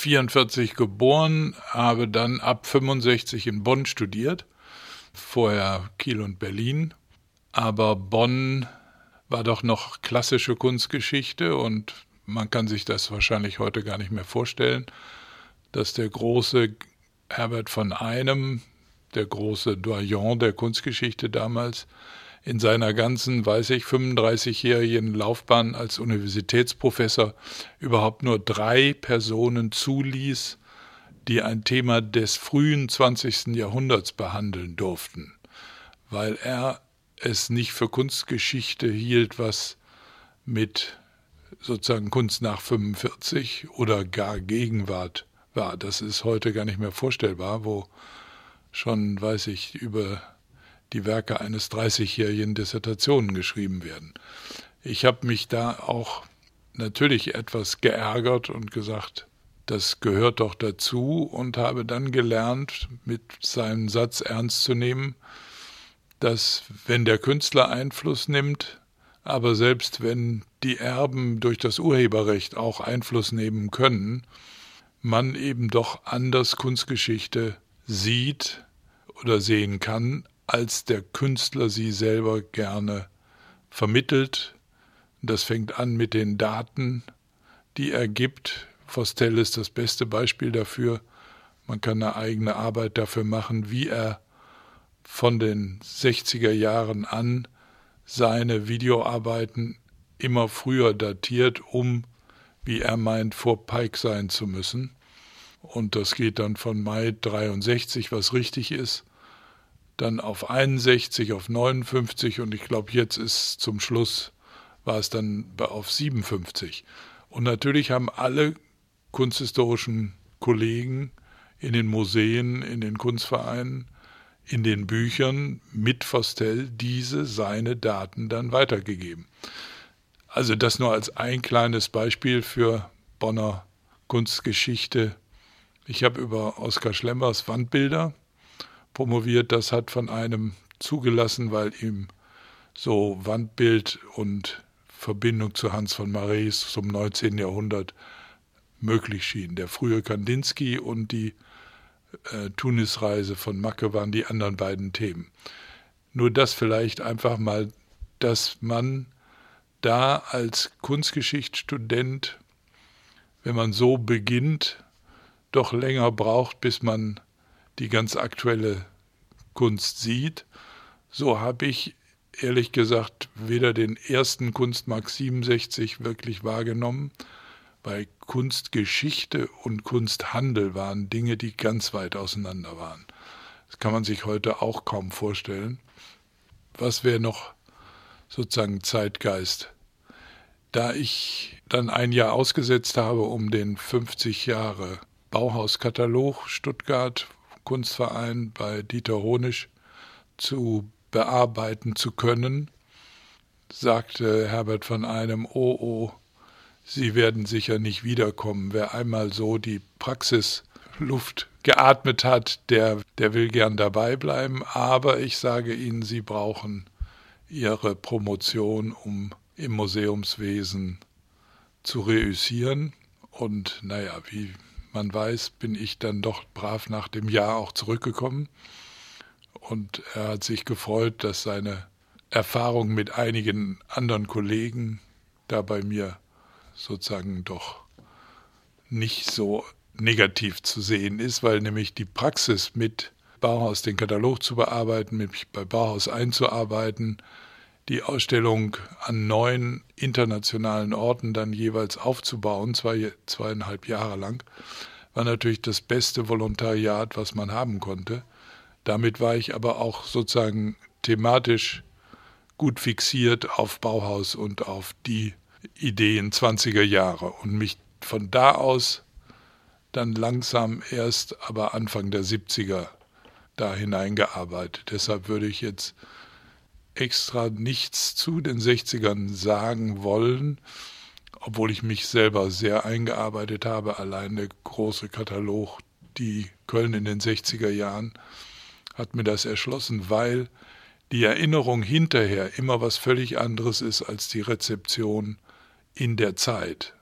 44 geboren, habe dann ab 65 in Bonn studiert, vorher Kiel und Berlin. Aber Bonn war doch noch klassische Kunstgeschichte und man kann sich das wahrscheinlich heute gar nicht mehr vorstellen, dass der große Herbert von Einem, der große Doyen der Kunstgeschichte damals, in seiner ganzen, weiß ich, 35-jährigen Laufbahn als Universitätsprofessor überhaupt nur drei Personen zuließ, die ein Thema des frühen 20. Jahrhunderts behandeln durften, weil er es nicht für Kunstgeschichte hielt, was mit sozusagen Kunst nach 45 oder gar Gegenwart war. Das ist heute gar nicht mehr vorstellbar, wo schon, weiß ich, über die Werke eines 30-jährigen Dissertationen geschrieben werden. Ich habe mich da auch natürlich etwas geärgert und gesagt, das gehört doch dazu und habe dann gelernt, mit seinem Satz ernst zu nehmen, dass wenn der Künstler Einfluss nimmt, aber selbst wenn die Erben durch das Urheberrecht auch Einfluss nehmen können, man eben doch anders Kunstgeschichte sieht oder sehen kann, als der Künstler sie selber gerne vermittelt. Das fängt an mit den Daten, die er gibt. Vostell ist das beste Beispiel dafür. Man kann eine eigene Arbeit dafür machen, wie er von den 60er Jahren an seine Videoarbeiten immer früher datiert, um, wie er meint, vor Pike sein zu müssen. Und das geht dann von Mai 63, was richtig ist, dann auf 61, auf 59 und ich glaube, jetzt ist zum Schluss, war es dann auf 57. Und natürlich haben alle kunsthistorischen Kollegen in den Museen, in den Kunstvereinen, in den Büchern mit Vostell diese seine Daten dann weitergegeben. Also das nur als ein kleines Beispiel für Bonner Kunstgeschichte. Ich habe über Oskar Schlemmers Wandbilder promoviert. Das hat von einem zugelassen, weil ihm so Wandbild und Verbindung zu Hans von Marais zum 19. Jahrhundert möglich schien. Der frühe Kandinsky und die äh, Tunisreise von Macke waren die anderen beiden Themen. Nur das vielleicht einfach mal, dass man da als Kunstgeschichtsstudent, wenn man so beginnt, doch länger braucht, bis man die ganz aktuelle Kunst sieht. So habe ich ehrlich gesagt weder den ersten Kunstmarkt 67 wirklich wahrgenommen, bei Kunstgeschichte und Kunsthandel waren Dinge, die ganz weit auseinander waren. Das kann man sich heute auch kaum vorstellen. Was wäre noch sozusagen Zeitgeist? Da ich dann ein Jahr ausgesetzt habe, um den 50 Jahre Bauhauskatalog Stuttgart Kunstverein bei Dieter Honisch zu bearbeiten zu können, sagte Herbert von einem, oh oh, Sie werden sicher nicht wiederkommen. Wer einmal so die Praxisluft geatmet hat, der, der will gern dabei bleiben. Aber ich sage Ihnen, Sie brauchen Ihre Promotion, um im Museumswesen zu reüssieren. Und naja, wie man weiß, bin ich dann doch brav nach dem Jahr auch zurückgekommen. Und er hat sich gefreut, dass seine Erfahrung mit einigen anderen Kollegen da bei mir sozusagen doch nicht so negativ zu sehen ist, weil nämlich die Praxis mit Bauhaus den Katalog zu bearbeiten, mich bei Bauhaus einzuarbeiten, die Ausstellung an neun internationalen Orten dann jeweils aufzubauen, zwei, zweieinhalb Jahre lang, war natürlich das beste Volontariat, was man haben konnte. Damit war ich aber auch sozusagen thematisch gut fixiert auf Bauhaus und auf die Ideen 20er Jahre und mich von da aus dann langsam erst aber Anfang der 70er da hineingearbeitet. Deshalb würde ich jetzt extra nichts zu den 60ern sagen wollen, obwohl ich mich selber sehr eingearbeitet habe. Allein der große Katalog, die Köln in den 60er Jahren, hat mir das erschlossen, weil die Erinnerung hinterher immer was völlig anderes ist als die Rezeption in der Zeit.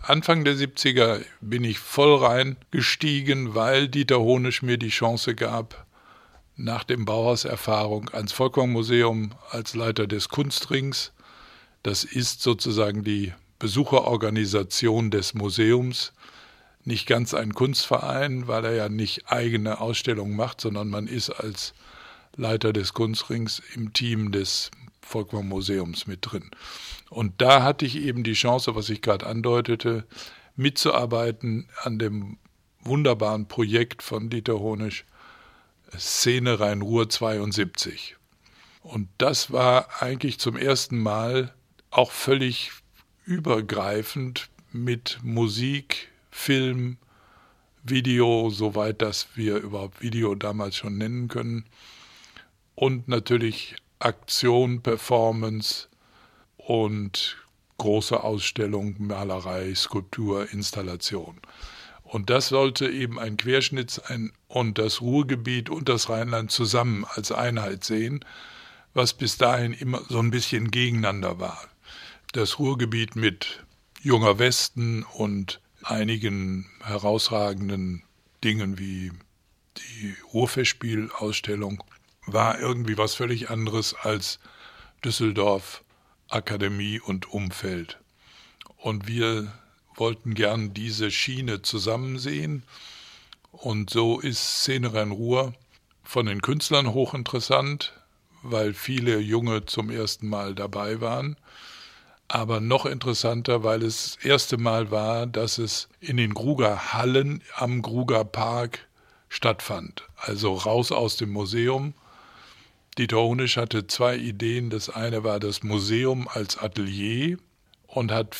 Anfang der 70er bin ich voll rein gestiegen, weil Dieter Honisch mir die Chance gab, nach dem Bauhauserfahrung ans Volkwang-Museum als Leiter des Kunstrings. Das ist sozusagen die Besucherorganisation des Museums. Nicht ganz ein Kunstverein, weil er ja nicht eigene Ausstellungen macht, sondern man ist als Leiter des Kunstrings im Team des Volkwang Museums mit drin. Und da hatte ich eben die Chance, was ich gerade andeutete, mitzuarbeiten an dem wunderbaren Projekt von Dieter Honisch, Szene Rhein-Ruhr 72. Und das war eigentlich zum ersten Mal auch völlig übergreifend mit Musik, Film, Video, soweit das wir überhaupt Video damals schon nennen können. Und natürlich Aktion, Performance und große Ausstellung, Malerei, Skulptur, Installation. Und das sollte eben ein Querschnitt sein und das Ruhrgebiet und das Rheinland zusammen als Einheit sehen, was bis dahin immer so ein bisschen gegeneinander war. Das Ruhrgebiet mit junger Westen und einigen herausragenden Dingen wie die Ruhrfestspielausstellung war irgendwie was völlig anderes als Düsseldorf, Akademie und Umfeld. Und wir wollten gern diese Schiene zusammen sehen. Und so ist Szene Rhein-Ruhr von den Künstlern hochinteressant, weil viele Junge zum ersten Mal dabei waren. Aber noch interessanter, weil es das erste Mal war, dass es in den Gruger Hallen am Gruger Park stattfand. Also raus aus dem Museum Dieter Honisch hatte zwei Ideen. Das eine war das Museum als Atelier und hat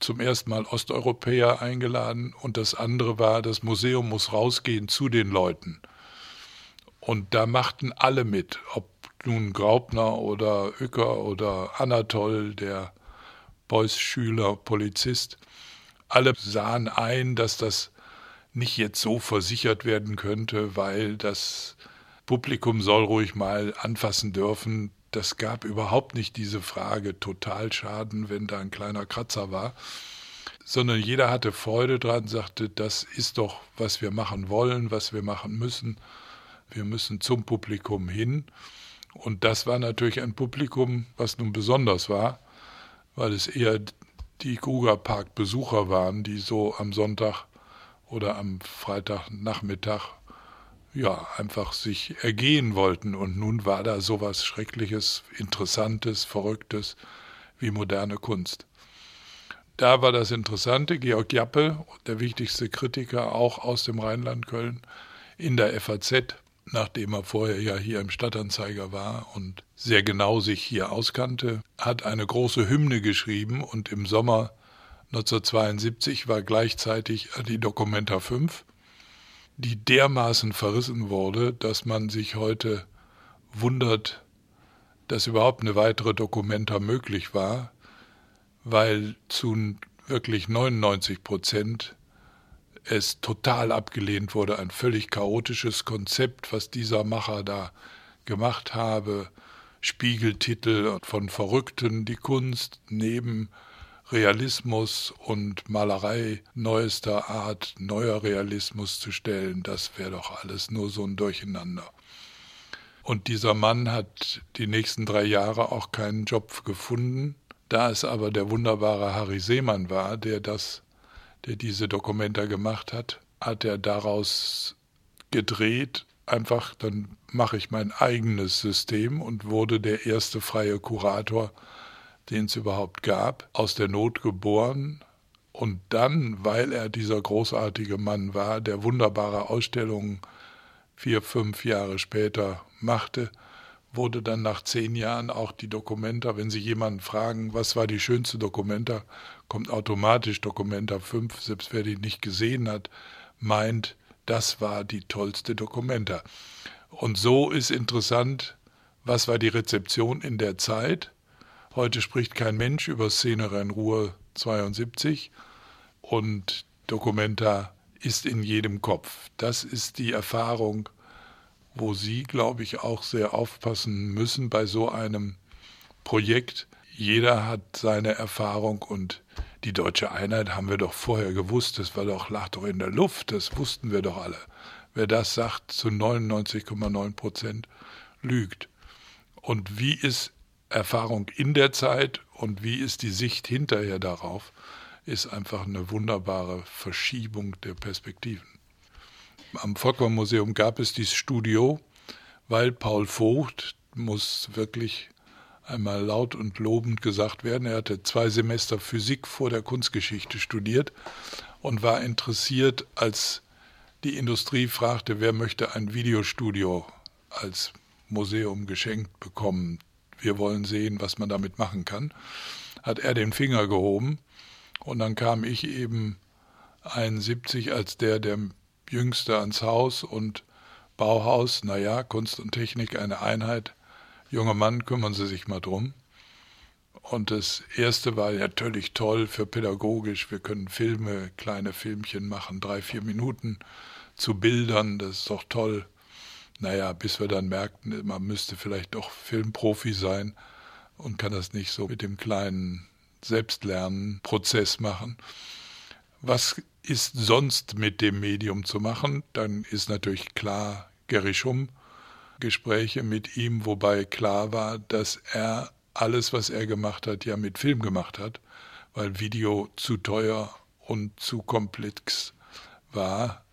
zum ersten Mal Osteuropäer eingeladen. Und das andere war, das Museum muss rausgehen zu den Leuten. Und da machten alle mit, ob nun Graupner oder Uecker oder Anatol, der Beuys-Schüler, Polizist. Alle sahen ein, dass das nicht jetzt so versichert werden könnte, weil das Publikum soll ruhig mal anfassen dürfen. Das gab überhaupt nicht diese Frage Totalschaden, wenn da ein kleiner Kratzer war, sondern jeder hatte Freude dran, sagte, das ist doch, was wir machen wollen, was wir machen müssen. Wir müssen zum Publikum hin. Und das war natürlich ein Publikum, was nun besonders war, weil es eher die Krugerpark-Besucher waren, die so am Sonntag oder am Freitagnachmittag ja, einfach sich ergehen wollten. Und nun war da sowas Schreckliches, Interessantes, Verrücktes wie moderne Kunst. Da war das Interessante, Georg Jappe, der wichtigste Kritiker auch aus dem Rheinland Köln, in der FAZ, nachdem er vorher ja hier im Stadtanzeiger war und sehr genau sich hier auskannte, hat eine große Hymne geschrieben und im Sommer 1972 war gleichzeitig die Documenta 5 die dermaßen verrissen wurde, dass man sich heute wundert, dass überhaupt eine weitere Dokumenta möglich war, weil zu wirklich 99 Prozent es total abgelehnt wurde, ein völlig chaotisches Konzept, was dieser Macher da gemacht habe, Spiegeltitel von Verrückten, die Kunst neben Realismus und Malerei neuester Art, neuer Realismus zu stellen, das wäre doch alles nur so ein Durcheinander. Und dieser Mann hat die nächsten drei Jahre auch keinen Job gefunden. Da es aber der wunderbare Harry Seemann war, der das, der diese Dokumenta gemacht hat, hat er daraus gedreht, einfach, dann mache ich mein eigenes System und wurde der erste freie Kurator den es überhaupt gab, aus der Not geboren und dann, weil er dieser großartige Mann war, der wunderbare Ausstellungen vier, fünf Jahre später machte, wurde dann nach zehn Jahren auch die Dokumenta, wenn Sie jemanden fragen, was war die schönste Dokumenta, kommt automatisch Dokumenta 5, selbst wer die nicht gesehen hat, meint, das war die tollste Dokumenta. Und so ist interessant, was war die Rezeption in der Zeit Heute spricht kein Mensch über Szene Rhein-Ruhr 72 und Documenta ist in jedem Kopf. Das ist die Erfahrung, wo Sie, glaube ich, auch sehr aufpassen müssen bei so einem Projekt. jeder hat seine Erfahrung und die deutsche Einheit haben wir doch vorher gewusst, das war doch, lag doch in der Luft, das wussten wir doch alle. Wer das sagt, zu 99,9 Prozent lügt. Und wie ist Erfahrung in der Zeit und wie ist die Sicht hinterher darauf, ist einfach eine wunderbare Verschiebung der Perspektiven. Am Volkwang Museum gab es dieses Studio, weil Paul Vogt muss wirklich einmal laut und lobend gesagt werden. Er hatte zwei Semester Physik vor der Kunstgeschichte studiert und war interessiert, als die Industrie fragte, wer möchte ein Videostudio als Museum geschenkt bekommen. Wir wollen sehen, was man damit machen kann. Hat er den Finger gehoben und dann kam ich eben 71 als der, der Jüngste ans Haus und Bauhaus, naja, Kunst und Technik eine Einheit. Junger Mann, kümmern Sie sich mal drum. Und das erste war natürlich toll für pädagogisch. Wir können Filme, kleine Filmchen machen, drei, vier Minuten zu Bildern. Das ist doch toll. Naja, bis wir dann merkten, man müsste vielleicht doch Filmprofi sein und kann das nicht so mit dem kleinen Selbstlernprozess machen. Was ist sonst mit dem Medium zu machen? Dann ist natürlich klar Gary Schumm, Gespräche mit ihm, wobei klar war, dass er alles, was er gemacht hat, ja mit Film gemacht hat, weil Video zu teuer und zu komplex war.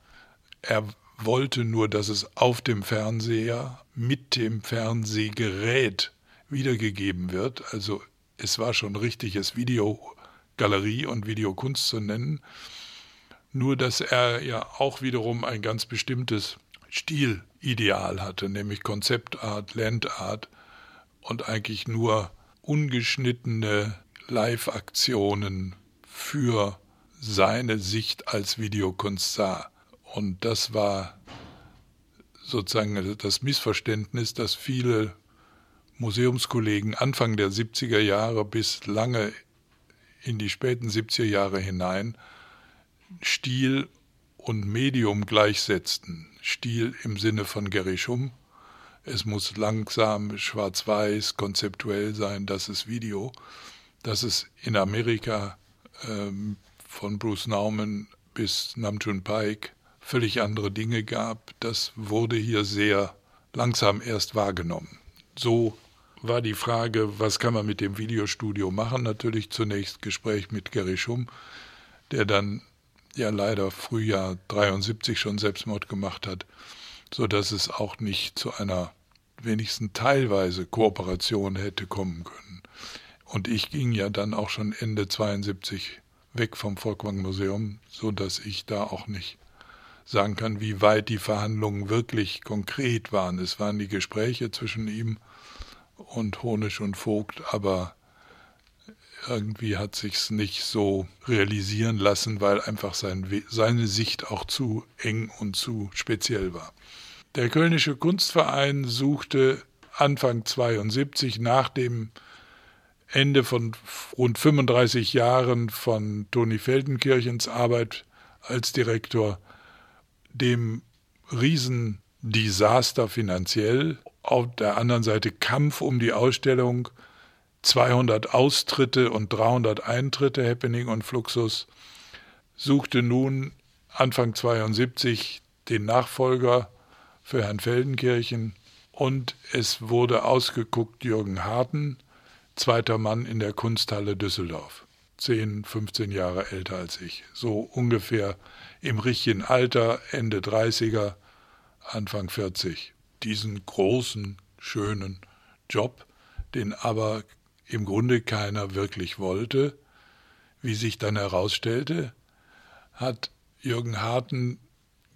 Er wollte nur, dass es auf dem Fernseher mit dem Fernsehgerät wiedergegeben wird. Also es war schon richtig, es Videogalerie und Videokunst zu nennen. Nur dass er ja auch wiederum ein ganz bestimmtes Stilideal hatte, nämlich Konzeptart, Landart und eigentlich nur ungeschnittene Live-Aktionen für seine Sicht als Videokunst sah. Und das war sozusagen das Missverständnis, dass viele Museumskollegen Anfang der 70er Jahre bis lange in die späten 70er Jahre hinein Stil und Medium gleichsetzten. Stil im Sinne von Gary Schumm, es muss langsam, schwarz-weiß, konzeptuell sein, das ist Video. Dass es in Amerika ähm, von Bruce Nauman bis Namjoon Pike völlig andere Dinge gab, das wurde hier sehr langsam erst wahrgenommen. So war die Frage, was kann man mit dem Videostudio machen? Natürlich zunächst Gespräch mit Gary Schumm, der dann ja leider Frühjahr 73 schon Selbstmord gemacht hat so dass es auch nicht zu einer wenigstens teilweise Kooperation hätte kommen können. Und ich ging ja dann auch schon Ende 72 weg vom Volkwang Museum, so dass ich da auch nicht sagen kann, wie weit die Verhandlungen wirklich konkret waren. Es waren die Gespräche zwischen ihm und Honisch und Vogt, aber irgendwie hat sich's nicht so realisieren lassen, weil einfach sein, seine Sicht auch zu eng und zu speziell war. Der Kölnische Kunstverein suchte Anfang 72 nach dem Ende von rund 35 Jahren von Toni Feldenkirchens Arbeit als Direktor dem Riesendesaster finanziell, auf der anderen Seite Kampf um die Ausstellung, 200 Austritte und 300 Eintritte, Happening und Fluxus, suchte nun Anfang 72 den Nachfolger für Herrn Feldenkirchen und es wurde ausgeguckt Jürgen Harten, zweiter Mann in der Kunsthalle Düsseldorf. 10, 15 Jahre älter als ich. So ungefähr im richtigen Alter, Ende 30er, Anfang 40. Diesen großen, schönen Job, den aber im Grunde keiner wirklich wollte. Wie sich dann herausstellte, hat Jürgen Harten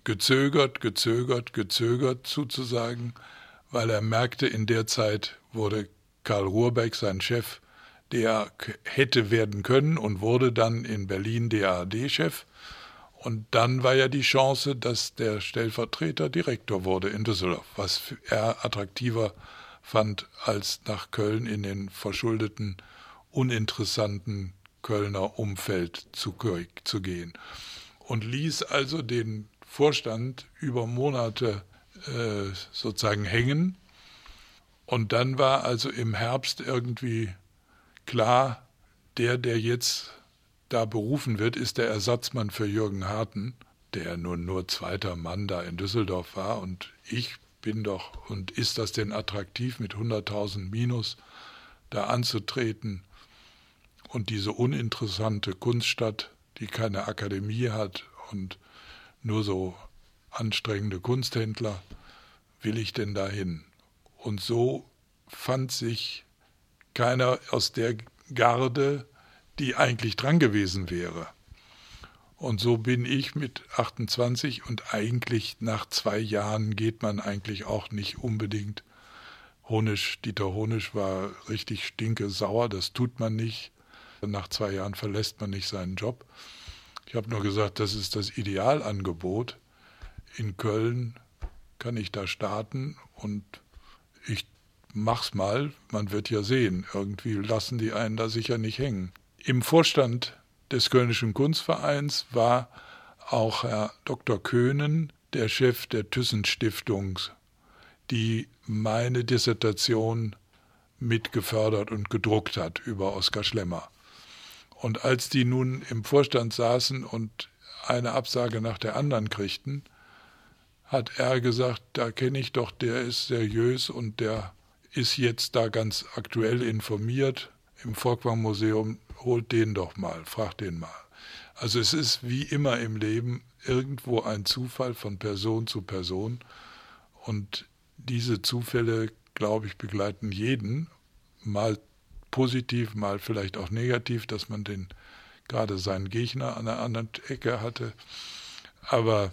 gezögert, gezögert, gezögert zuzusagen, weil er merkte, in der Zeit wurde Karl Ruhrbeck, sein Chef, der hätte werden können und wurde dann in Berlin DAAD-Chef. Und dann war ja die Chance, dass der Stellvertreter Direktor wurde in Düsseldorf, was er attraktiver fand, als nach Köln in den verschuldeten, uninteressanten Kölner Umfeld zu, zu gehen. Und ließ also den Vorstand über Monate äh, sozusagen hängen. Und dann war also im Herbst irgendwie klar, der, der jetzt da berufen wird, ist der Ersatzmann für Jürgen Harten, der nun nur zweiter Mann da in Düsseldorf war. Und ich bin doch, und ist das denn attraktiv, mit 100.000 Minus da anzutreten und diese uninteressante Kunststadt, die keine Akademie hat und nur so anstrengende Kunsthändler, will ich denn dahin? Und so fand sich keiner aus der Garde, die eigentlich dran gewesen wäre. Und so bin ich mit 28 und eigentlich nach zwei Jahren geht man eigentlich auch nicht unbedingt. Honisch, Dieter Honisch war richtig stinke sauer, das tut man nicht. Nach zwei Jahren verlässt man nicht seinen Job. Ich habe nur gesagt, das ist das Idealangebot. In Köln kann ich da starten und ich mach's mal, man wird ja sehen. Irgendwie lassen die einen da sicher nicht hängen. Im Vorstand des Kölnischen Kunstvereins war auch Herr Dr. Köhnen, der Chef der Thyssen Stiftung, die meine Dissertation mitgefördert und gedruckt hat über Oskar Schlemmer. Und als die nun im Vorstand saßen und eine Absage nach der anderen kriegten, hat er gesagt, da kenne ich doch, der ist seriös und der ist jetzt da ganz aktuell informiert im Volkwang Museum, holt den doch mal, fragt den mal. Also es ist wie immer im Leben irgendwo ein Zufall von Person zu Person und diese Zufälle, glaube ich, begleiten jeden, mal positiv, mal vielleicht auch negativ, dass man den gerade seinen Gegner an der anderen Ecke hatte. Aber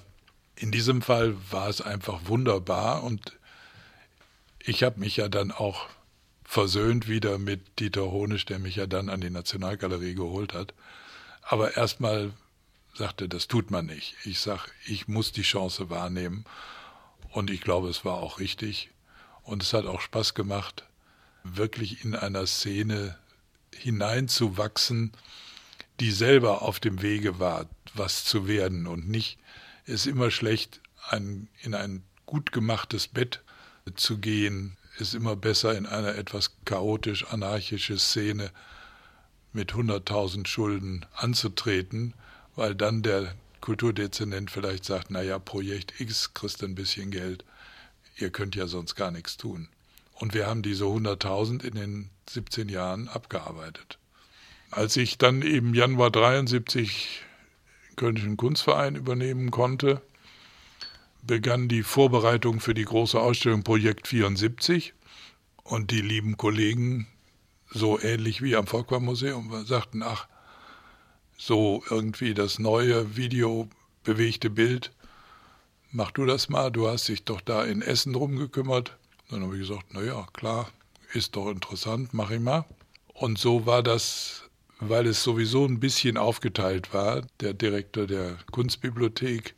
in diesem Fall war es einfach wunderbar und ich habe mich ja dann auch versöhnt wieder mit Dieter Honisch, der mich ja dann an die Nationalgalerie geholt hat. Aber erstmal sagte, das tut man nicht. Ich sag, ich muss die Chance wahrnehmen. Und ich glaube, es war auch richtig. Und es hat auch Spaß gemacht, wirklich in einer Szene hineinzuwachsen, die selber auf dem Wege war, was zu werden und nicht es immer schlecht, ein, in ein gut gemachtes Bett zu gehen, ist immer besser in einer etwas chaotisch anarchische Szene mit 100.000 Schulden anzutreten, weil dann der Kulturdezernent vielleicht sagt, naja, Projekt X kriegst ein bisschen Geld, ihr könnt ja sonst gar nichts tun. Und wir haben diese 100.000 in den 17 Jahren abgearbeitet. Als ich dann im Januar 73 den Kölnischen Kunstverein übernehmen konnte, begann die Vorbereitung für die große Ausstellung Projekt 74 und die lieben Kollegen, so ähnlich wie am Volkwang Museum, sagten, ach, so irgendwie das neue Video bewegte Bild, mach du das mal, du hast dich doch da in Essen drum gekümmert. Dann habe ich gesagt, naja, klar, ist doch interessant, mach ich mal. Und so war das, weil es sowieso ein bisschen aufgeteilt war, der Direktor der Kunstbibliothek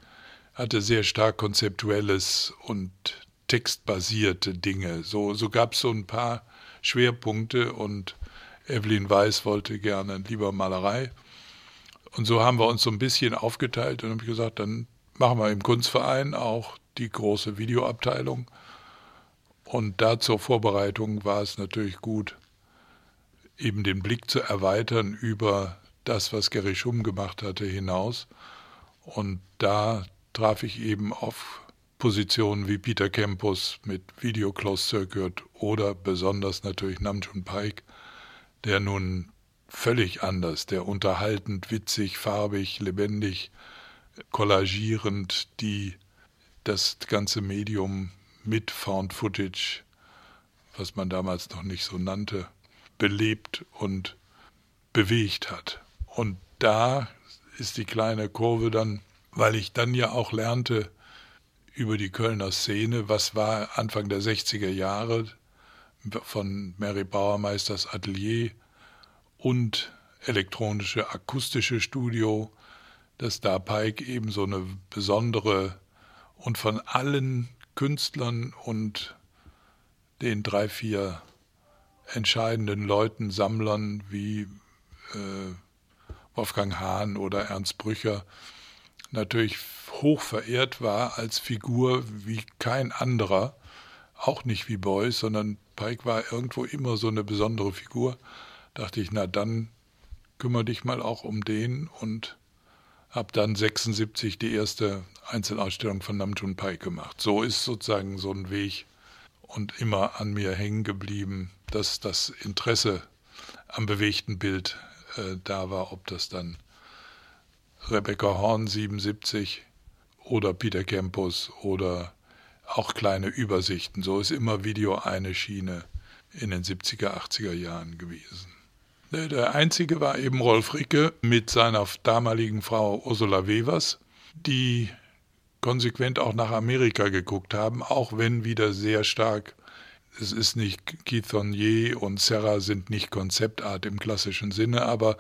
hatte sehr stark konzeptuelles und textbasierte Dinge. So, so gab es so ein paar Schwerpunkte und Evelyn Weiß wollte gerne lieber Malerei. Und so haben wir uns so ein bisschen aufgeteilt und habe gesagt, dann machen wir im Kunstverein auch die große Videoabteilung. Und da zur Vorbereitung war es natürlich gut, eben den Blick zu erweitern über das, was Gary Schumm gemacht hatte, hinaus. Und da traf ich eben auf Positionen wie Peter Campus mit Video Closed Circuit oder besonders natürlich Namjoon Paik, der nun völlig anders, der unterhaltend, witzig, farbig, lebendig, kollagierend die das ganze Medium mit Found Footage, was man damals noch nicht so nannte, belebt und bewegt hat. Und da ist die kleine Kurve dann weil ich dann ja auch lernte über die Kölner Szene, was war Anfang der 60er Jahre von Mary Bauermeisters Atelier und elektronische akustische Studio, dass da Pike eben so eine besondere und von allen Künstlern und den drei, vier entscheidenden Leuten, Sammlern wie äh, Wolfgang Hahn oder Ernst Brücher, natürlich hoch verehrt war als Figur wie kein anderer, auch nicht wie Beuys, sondern Pike war irgendwo immer so eine besondere Figur, dachte ich, na dann kümmere dich mal auch um den und habe dann 76 die erste Einzelausstellung von Namjoon Pai gemacht. So ist sozusagen so ein Weg und immer an mir hängen geblieben, dass das Interesse am bewegten Bild äh, da war, ob das dann Rebecca Horn 77 oder Peter Campus oder auch kleine Übersichten. So ist immer Video eine Schiene in den 70er, 80er Jahren gewesen. Der einzige war eben Rolf Ricke mit seiner damaligen Frau Ursula Wevers, die konsequent auch nach Amerika geguckt haben, auch wenn wieder sehr stark, es ist nicht Keith Thonier und Serra sind nicht Konzeptart im klassischen Sinne, aber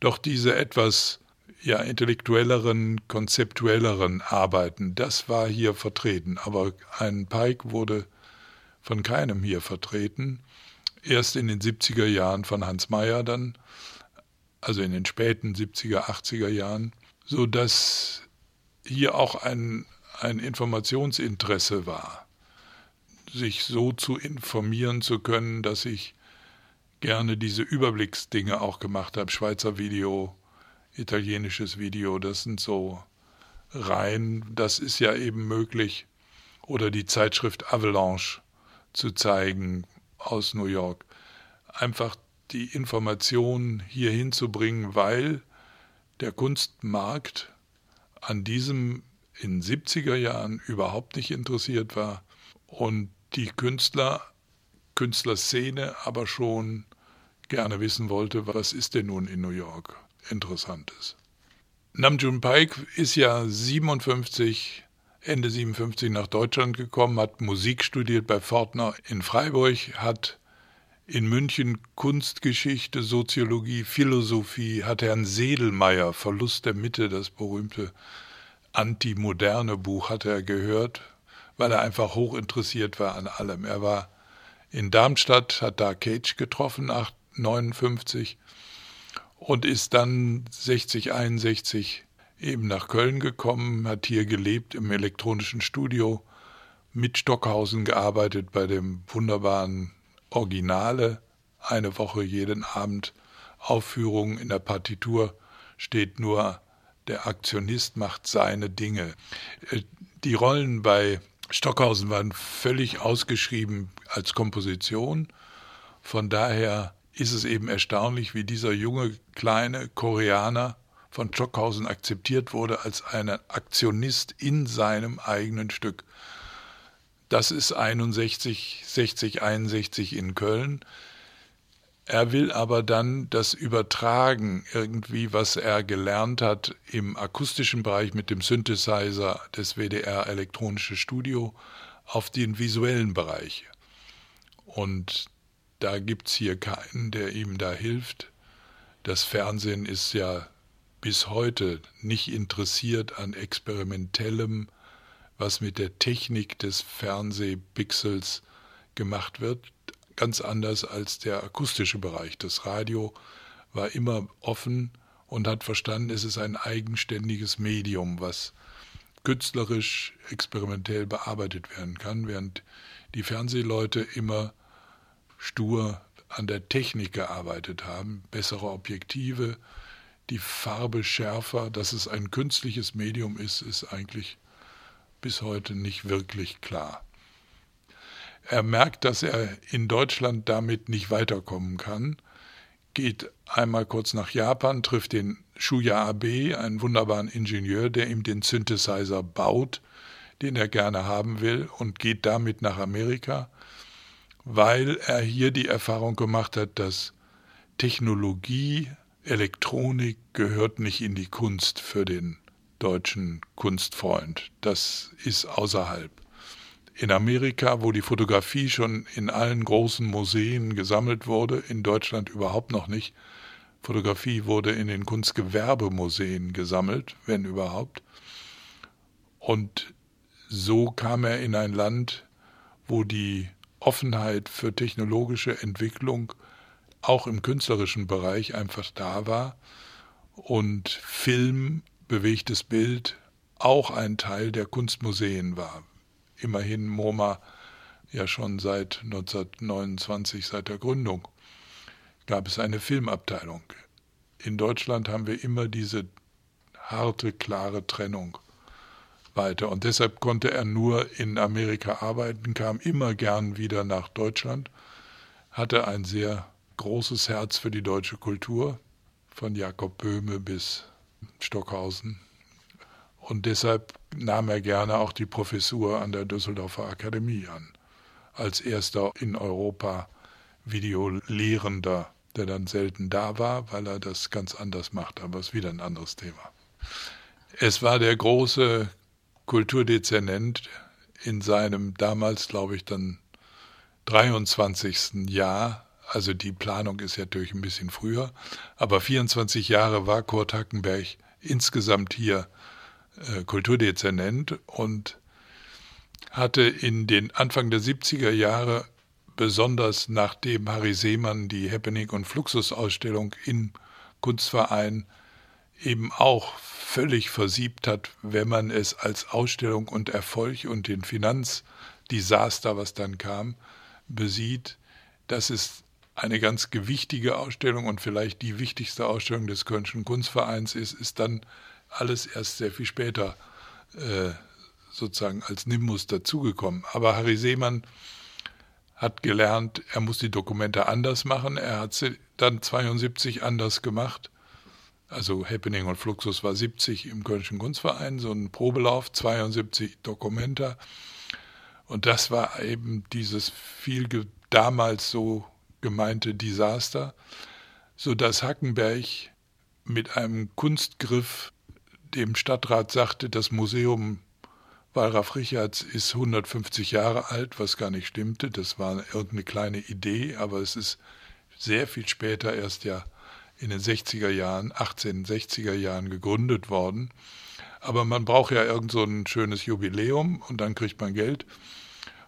doch diese etwas ja, intellektuelleren, konzeptuelleren Arbeiten, das war hier vertreten. Aber ein Pike wurde von keinem hier vertreten erst in den 70er Jahren von Hans Meyer dann, also in den späten 70er, 80er Jahren, so dass hier auch ein, ein Informationsinteresse war, sich so zu informieren zu können, dass ich gerne diese Überblicksdinge auch gemacht habe. Schweizer Video, italienisches Video, das sind so Reihen, das ist ja eben möglich. Oder die Zeitschrift Avalanche zu zeigen, aus New York, einfach die Information hier hinzubringen, weil der Kunstmarkt an diesem in 70er Jahren überhaupt nicht interessiert war und die Künstler, Künstlerszene aber schon gerne wissen wollte, was ist denn nun in New York Interessantes. Namjoon Paik ist ja 57 Ende 57 nach Deutschland gekommen, hat Musik studiert bei Fortner in Freiburg, hat in München Kunstgeschichte, Soziologie, Philosophie, hat Herrn Sedelmeier, Verlust der Mitte, das berühmte antimoderne Buch, hat er gehört, weil er einfach hochinteressiert war an allem. Er war in Darmstadt, hat da Cage getroffen, 59 und ist dann 60, 61 eben nach Köln gekommen, hat hier gelebt im elektronischen Studio, mit Stockhausen gearbeitet bei dem wunderbaren Originale, eine Woche jeden Abend Aufführung in der Partitur steht nur der Aktionist macht seine Dinge. Äh, die Rollen bei Stockhausen waren völlig ausgeschrieben als Komposition. Von daher ist es eben erstaunlich, wie dieser junge kleine Koreaner von Stockhausen akzeptiert wurde als ein Aktionist in seinem eigenen Stück. Das ist 61, 60, 61 in Köln. Er will aber dann das übertragen, irgendwie, was er gelernt hat im akustischen Bereich mit dem Synthesizer des WDR Elektronische Studio auf den visuellen Bereich. Und da gibt es hier keinen, der ihm da hilft. Das Fernsehen ist ja bis heute nicht interessiert an experimentellem, was mit der Technik des Fernsehpixels gemacht wird, ganz anders als der akustische Bereich. Das Radio war immer offen und hat verstanden, es ist ein eigenständiges Medium, was künstlerisch, experimentell bearbeitet werden kann, während die Fernsehleute immer stur an der Technik gearbeitet haben, bessere Objektive, die Farbe schärfer, dass es ein künstliches Medium ist, ist eigentlich bis heute nicht wirklich klar. Er merkt, dass er in Deutschland damit nicht weiterkommen kann, geht einmal kurz nach Japan, trifft den Shuya Abe, einen wunderbaren Ingenieur, der ihm den Synthesizer baut, den er gerne haben will, und geht damit nach Amerika, weil er hier die Erfahrung gemacht hat, dass Technologie Elektronik gehört nicht in die Kunst für den deutschen Kunstfreund. Das ist außerhalb. In Amerika, wo die Fotografie schon in allen großen Museen gesammelt wurde, in Deutschland überhaupt noch nicht. Fotografie wurde in den Kunstgewerbemuseen gesammelt, wenn überhaupt. Und so kam er in ein Land, wo die Offenheit für technologische Entwicklung auch im künstlerischen Bereich einfach da war und Film, bewegtes Bild auch ein Teil der Kunstmuseen war. Immerhin MoMA ja schon seit 1929, seit der Gründung. gab es eine Filmabteilung. In Deutschland haben wir immer diese harte, klare Trennung weiter. Und deshalb konnte er nur in Amerika arbeiten, kam immer gern wieder nach Deutschland, hatte ein sehr großes Herz für die deutsche Kultur, von Jakob Böhme bis Stockhausen. Und deshalb nahm er gerne auch die Professur an der Düsseldorfer Akademie an, als erster in Europa Videolehrender, der dann selten da war, weil er das ganz anders macht, aber es ist wieder ein anderes Thema. Es war der große Kulturdezernent in seinem damals, glaube ich, dann 23. Jahr. Also die Planung ist ja natürlich ein bisschen früher, aber 24 Jahre war Kurt Hackenberg insgesamt hier äh, Kulturdezernent und hatte in den Anfang der 70er Jahre, besonders nachdem Harry Seemann die Happening und Fluxus Ausstellung im Kunstverein eben auch völlig versiebt hat, wenn man es als Ausstellung und Erfolg und den Finanzdesaster, was dann kam, besieht. Das ist eine ganz gewichtige Ausstellung und vielleicht die wichtigste Ausstellung des Kölnischen Kunstvereins ist, ist dann alles erst sehr viel später äh, sozusagen als Nimbus dazugekommen. Aber Harry Seemann hat gelernt, er muss die Dokumente anders machen. Er hat sie dann 72 anders gemacht also Happening und Fluxus war 70 im Kölnischen Kunstverein, so ein Probelauf, 72 Dokumenta. Und das war eben dieses viel damals so gemeinte Desaster, sodass Hackenberg mit einem Kunstgriff dem Stadtrat sagte, das Museum Wallraf Richards ist 150 Jahre alt, was gar nicht stimmte. Das war irgendeine kleine Idee, aber es ist sehr viel später erst ja in den 60er Jahren, 1860er Jahren gegründet worden. Aber man braucht ja irgend so ein schönes Jubiläum und dann kriegt man Geld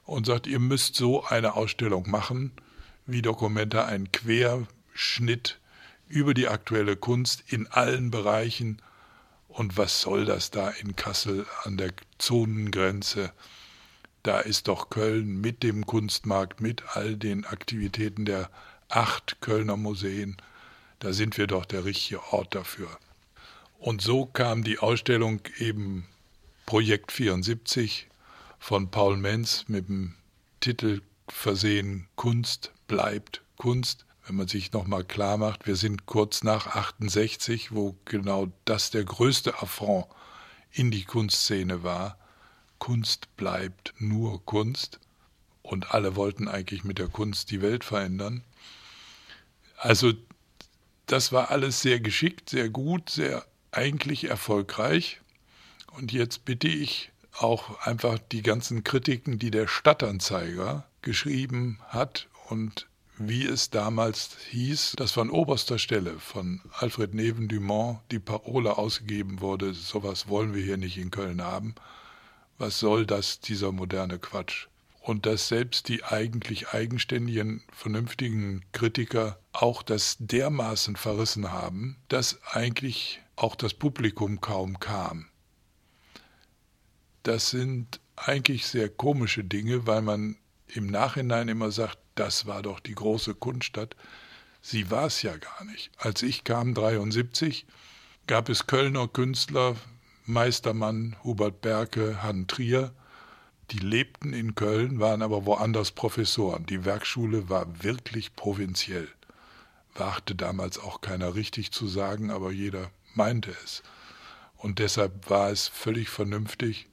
und sagt, ihr müsst so eine Ausstellung machen, wie Dokumenta ein Querschnitt über die aktuelle Kunst in allen Bereichen. Und was soll das da in Kassel an der Zonengrenze? Da ist doch Köln mit dem Kunstmarkt, mit all den Aktivitäten der acht Kölner Museen da sind wir doch der richtige Ort dafür. Und so kam die Ausstellung eben Projekt 74 von Paul Menz mit dem Titel versehen Kunst bleibt Kunst. Wenn man sich nochmal klar macht, wir sind kurz nach 68, wo genau das der größte Affront in die Kunstszene war. Kunst bleibt nur Kunst. Und alle wollten eigentlich mit der Kunst die Welt verändern. Also das war alles sehr geschickt, sehr gut, sehr eigentlich erfolgreich. Und jetzt bitte ich auch einfach die ganzen Kritiken, die der Stadtanzeiger geschrieben hat und wie es damals hieß, dass von oberster Stelle von Alfred Neven Dumont die Parole ausgegeben wurde, sowas wollen wir hier nicht in Köln haben. Was soll das, dieser moderne Quatsch? Und dass selbst die eigentlich eigenständigen, vernünftigen Kritiker auch das dermaßen verrissen haben, dass eigentlich auch das Publikum kaum kam. Das sind eigentlich sehr komische Dinge, weil man im Nachhinein immer sagt, das war doch die große Kunststadt. Sie war es ja gar nicht. Als ich kam, 73, gab es Kölner Künstler, Meistermann, Hubert Berke, Han Trier, die lebten in Köln, waren aber woanders Professoren. Die Werkschule war wirklich provinziell. Wagte damals auch keiner richtig zu sagen, aber jeder meinte es. Und deshalb war es völlig vernünftig,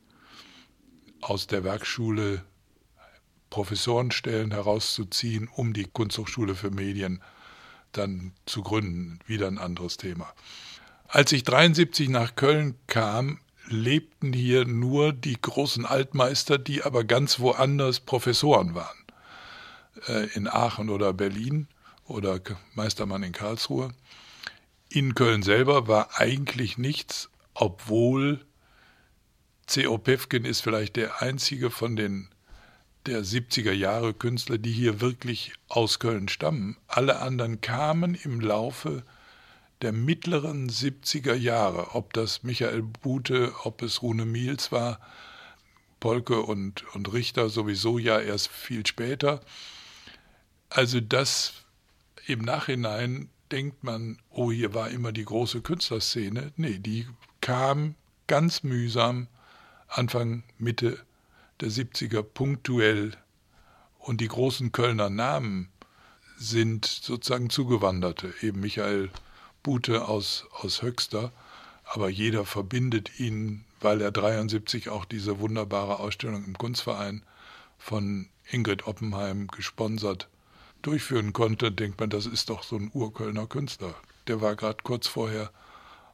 aus der Werkschule Professorenstellen herauszuziehen, um die Kunsthochschule für Medien dann zu gründen. Wieder ein anderes Thema. Als ich 73 nach Köln kam, lebten hier nur die großen Altmeister, die aber ganz woanders Professoren waren. Äh, in Aachen oder Berlin oder Meistermann in Karlsruhe. In Köln selber war eigentlich nichts, obwohl C.O. Pevkin ist vielleicht der einzige von den der 70er Jahre Künstler, die hier wirklich aus Köln stammen. Alle anderen kamen im Laufe der mittleren 70er Jahre, ob das Michael Bute, ob es Rune Miels war, Polke und, und Richter sowieso ja erst viel später. Also das im Nachhinein denkt man, oh, hier war immer die große Künstlerszene. Nee, die kam ganz mühsam Anfang, Mitte der 70er punktuell. Und die großen Kölner Namen sind sozusagen Zugewanderte, eben Michael Bute aus, aus Höxter, aber jeder verbindet ihn, weil er 73 auch diese wunderbare Ausstellung im Kunstverein von Ingrid Oppenheim gesponsert durchführen konnte, denkt man, das ist doch so ein Urkölner Künstler. Der war gerade kurz vorher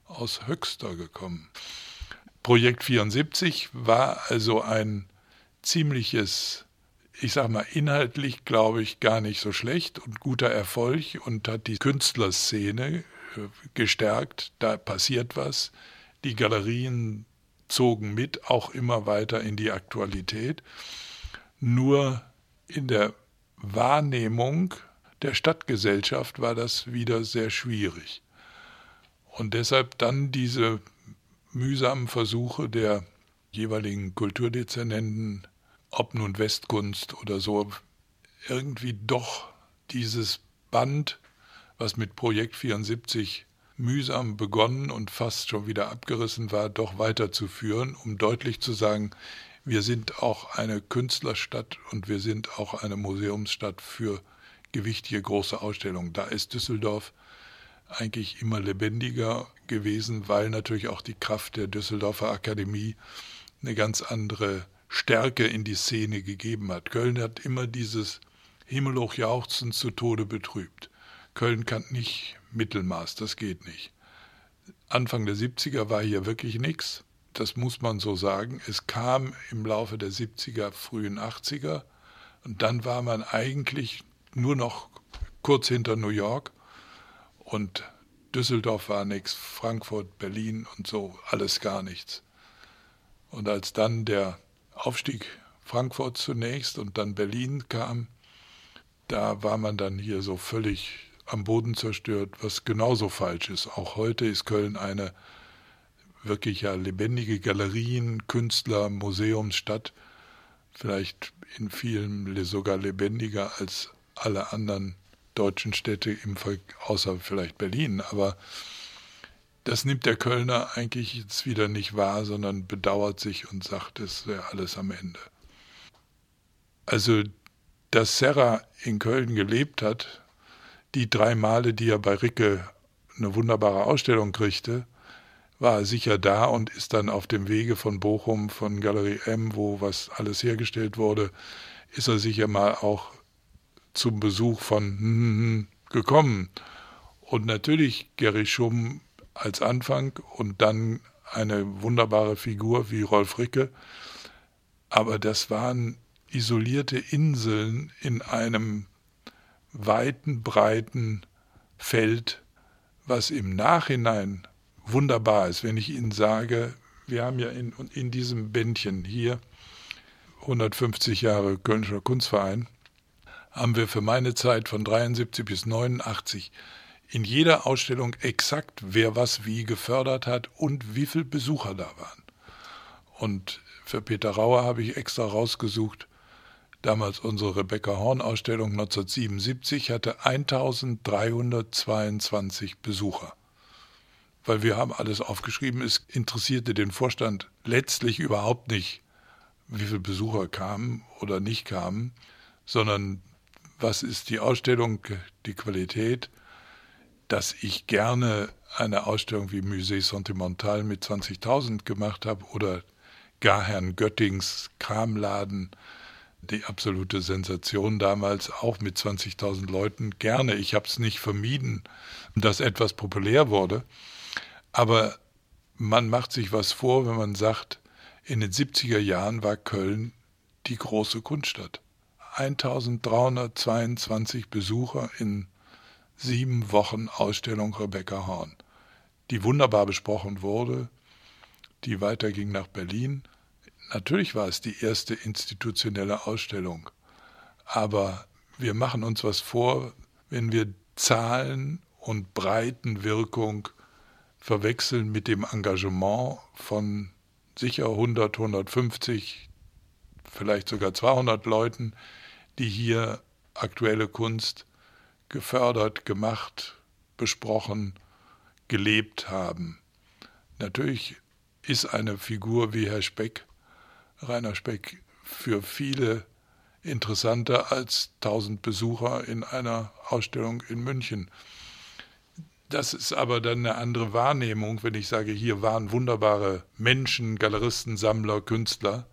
aus Höxter gekommen. Projekt 74 war also ein ziemliches, ich sag mal, inhaltlich glaube ich gar nicht so schlecht und guter Erfolg und hat die Künstlerszene gestärkt. Da passiert was. Die Galerien zogen mit, auch immer weiter in die Aktualität. Nur in der Wahrnehmung der Stadtgesellschaft war das wieder sehr schwierig. Und deshalb dann diese mühsamen Versuche der jeweiligen Kulturdezernenten, ob nun Westkunst oder so, irgendwie doch dieses Band, was mit Projekt 74 mühsam begonnen und fast schon wieder abgerissen war, doch weiterzuführen, um deutlich zu sagen, wir sind auch eine Künstlerstadt und wir sind auch eine Museumsstadt für gewichtige große Ausstellungen. Da ist Düsseldorf eigentlich immer lebendiger gewesen, weil natürlich auch die Kraft der Düsseldorfer Akademie eine ganz andere Stärke in die Szene gegeben hat. Köln hat immer dieses Himmelhoch jauchzen zu Tode betrübt. Köln kann nicht Mittelmaß, das geht nicht. Anfang der 70er war hier wirklich nichts das muss man so sagen. Es kam im Laufe der 70er, frühen 80er und dann war man eigentlich nur noch kurz hinter New York und Düsseldorf war nichts, Frankfurt, Berlin und so, alles gar nichts. Und als dann der Aufstieg Frankfurt zunächst und dann Berlin kam, da war man dann hier so völlig am Boden zerstört, was genauso falsch ist. Auch heute ist Köln eine wirklich ja lebendige Galerien, Künstler, Museumsstadt, vielleicht in vielen sogar lebendiger als alle anderen deutschen Städte, im außer vielleicht Berlin. Aber das nimmt der Kölner eigentlich jetzt wieder nicht wahr, sondern bedauert sich und sagt, es wäre alles am Ende. Also, dass Serra in Köln gelebt hat, die drei Male, die er bei Ricke eine wunderbare Ausstellung kriegte, war er sicher da und ist dann auf dem Wege von Bochum, von Galerie M, wo was alles hergestellt wurde, ist er sicher mal auch zum Besuch von gekommen. Und natürlich Gary Schumm als Anfang und dann eine wunderbare Figur wie Rolf Ricke. Aber das waren isolierte Inseln in einem weiten, breiten Feld, was im Nachhinein wunderbar ist, wenn ich Ihnen sage, wir haben ja in, in diesem Bändchen hier 150 Jahre Kölnischer Kunstverein, haben wir für meine Zeit von 73 bis 89 in jeder Ausstellung exakt, wer was wie gefördert hat und wie viele Besucher da waren. Und für Peter Rauer habe ich extra rausgesucht, damals unsere Rebecca Horn Ausstellung 1977 hatte 1322 Besucher weil wir haben alles aufgeschrieben. Es interessierte den Vorstand letztlich überhaupt nicht, wie viele Besucher kamen oder nicht kamen, sondern was ist die Ausstellung, die Qualität, dass ich gerne eine Ausstellung wie Musée Sentimental mit 20.000 gemacht habe oder gar Herrn Göttings Kramladen, die absolute Sensation damals, auch mit 20.000 Leuten, gerne. Ich habe es nicht vermieden, dass etwas populär wurde. Aber man macht sich was vor, wenn man sagt, in den 70er Jahren war Köln die große Kunststadt. 1322 Besucher in sieben Wochen Ausstellung Rebecca Horn, die wunderbar besprochen wurde, die weiterging nach Berlin. Natürlich war es die erste institutionelle Ausstellung, aber wir machen uns was vor, wenn wir Zahlen und Breitenwirkung verwechseln mit dem Engagement von sicher 100, 150, vielleicht sogar 200 Leuten, die hier aktuelle Kunst gefördert, gemacht, besprochen, gelebt haben. Natürlich ist eine Figur wie Herr Speck, Rainer Speck, für viele interessanter als tausend Besucher in einer Ausstellung in München. Das ist aber dann eine andere Wahrnehmung, wenn ich sage, hier waren wunderbare Menschen, Galeristen, Sammler, Künstler,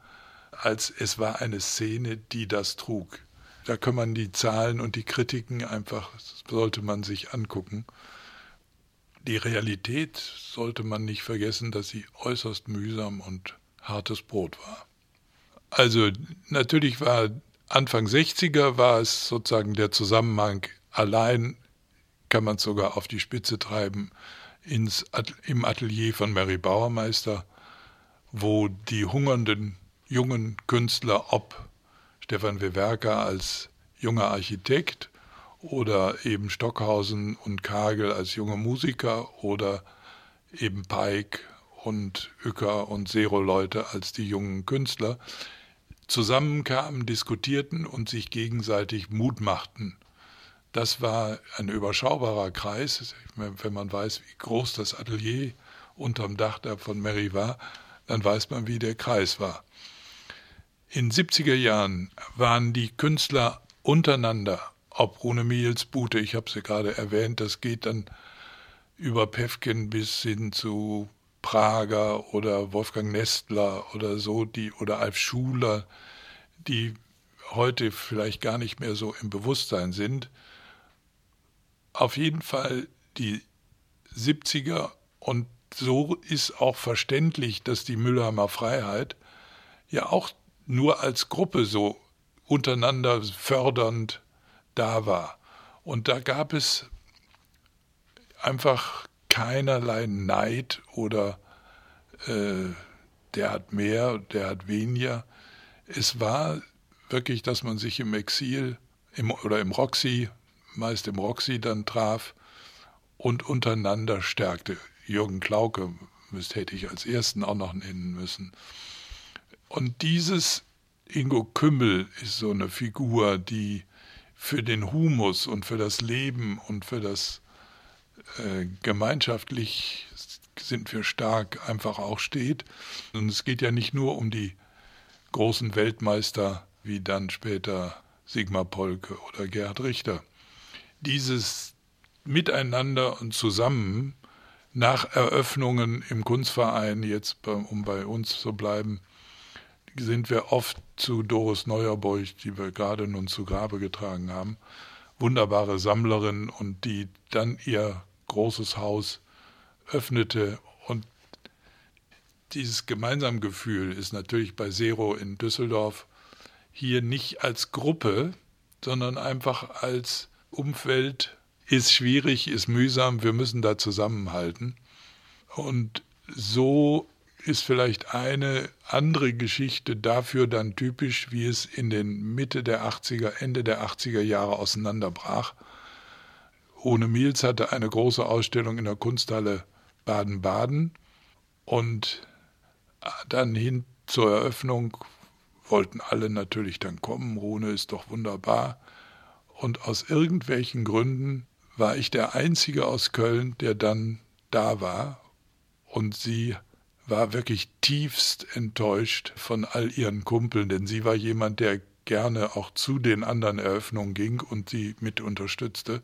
als es war eine Szene, die das trug. Da kann man die Zahlen und die Kritiken einfach, sollte man sich angucken. Die Realität sollte man nicht vergessen, dass sie äußerst mühsam und hartes Brot war. Also natürlich war Anfang 60er war es sozusagen der Zusammenhang allein, kann man es sogar auf die Spitze treiben, ins, im Atelier von Mary Bauermeister, wo die hungernden jungen Künstler, ob Stefan Wewerka als junger Architekt oder eben Stockhausen und Kagel als junge Musiker oder eben Peik und Uecker und Zero-Leute als die jungen Künstler, zusammenkamen, diskutierten und sich gegenseitig Mut machten. Das war ein überschaubarer Kreis. Wenn man weiß, wie groß das Atelier unterm Dach von Mary war, dann weiß man, wie der Kreis war. In 70er Jahren waren die Künstler untereinander, ob Rune Miels, Bute, ich habe sie gerade erwähnt, das geht dann über Pevkin bis hin zu Prager oder Wolfgang Nestler oder so, die, oder Alf Schuler, die heute vielleicht gar nicht mehr so im Bewusstsein sind. Auf jeden Fall die 70er und so ist auch verständlich, dass die Müllheimer Freiheit ja auch nur als Gruppe so untereinander fördernd da war. Und da gab es einfach keinerlei Neid oder äh, der hat mehr, der hat weniger. Es war wirklich, dass man sich im Exil im, oder im Roxy, meist im Roxy dann traf und untereinander stärkte. Jürgen Klauke müsste, hätte ich als ersten auch noch nennen müssen. Und dieses Ingo Kümmel ist so eine Figur, die für den Humus und für das Leben und für das äh, gemeinschaftlich sind wir stark einfach auch steht. Und es geht ja nicht nur um die großen Weltmeister wie dann später Sigmar Polke oder Gerhard Richter. Dieses Miteinander und zusammen nach Eröffnungen im Kunstverein, jetzt um bei uns zu bleiben, sind wir oft zu Doris Neuerburg, die wir gerade nun zu Grabe getragen haben, wunderbare Sammlerin und die dann ihr großes Haus öffnete und dieses Gemeinsamgefühl ist natürlich bei Zero in Düsseldorf hier nicht als Gruppe, sondern einfach als Umfeld ist schwierig, ist mühsam, wir müssen da zusammenhalten. Und so ist vielleicht eine andere Geschichte dafür dann typisch, wie es in den Mitte der 80er, Ende der 80er Jahre auseinanderbrach. Ohne Miels hatte eine große Ausstellung in der Kunsthalle Baden-Baden und dann hin zur Eröffnung wollten alle natürlich dann kommen. Rune ist doch wunderbar. Und aus irgendwelchen Gründen war ich der Einzige aus Köln, der dann da war. Und sie war wirklich tiefst enttäuscht von all ihren Kumpeln, denn sie war jemand, der gerne auch zu den anderen Eröffnungen ging und sie mit unterstützte.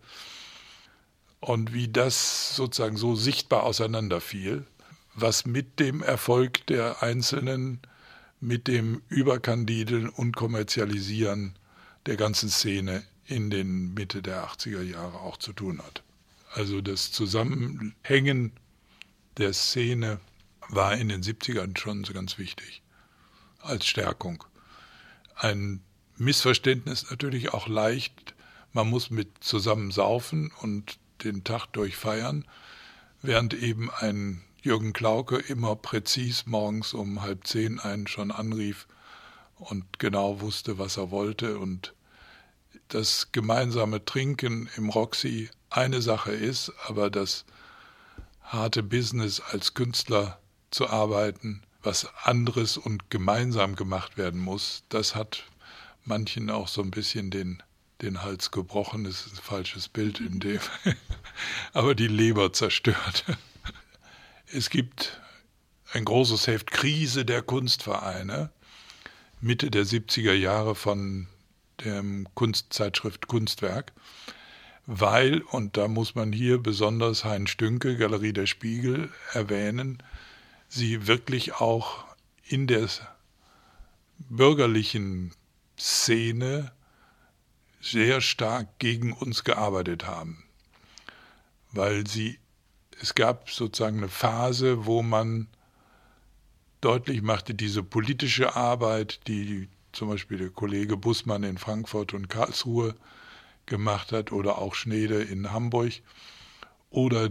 Und wie das sozusagen so sichtbar auseinanderfiel, was mit dem Erfolg der Einzelnen, mit dem Überkandideln und Kommerzialisieren der ganzen Szene in den Mitte der 80er Jahre auch zu tun hat. Also das Zusammenhängen der Szene war in den 70ern schon ganz wichtig als Stärkung. Ein Missverständnis natürlich auch leicht, man muss mit zusammen saufen und den Tag durch feiern, während eben ein Jürgen Klauke immer präzis morgens um halb zehn einen schon anrief und genau wusste, was er wollte. Und das gemeinsame Trinken im Roxy eine Sache ist, aber das harte Business als Künstler zu arbeiten, was anderes und gemeinsam gemacht werden muss, das hat manchen auch so ein bisschen den den Hals gebrochen, das ist ein falsches Bild in dem, aber die Leber zerstört. Es gibt ein großes Heft Krise der Kunstvereine, Mitte der 70er Jahre von der Kunstzeitschrift Kunstwerk, weil, und da muss man hier besonders Hein Stünke, Galerie der Spiegel, erwähnen, sie wirklich auch in der bürgerlichen Szene sehr stark gegen uns gearbeitet haben, weil sie es gab sozusagen eine Phase, wo man deutlich machte, diese politische Arbeit, die zum Beispiel der Kollege Bussmann in Frankfurt und Karlsruhe gemacht hat oder auch Schnede in Hamburg oder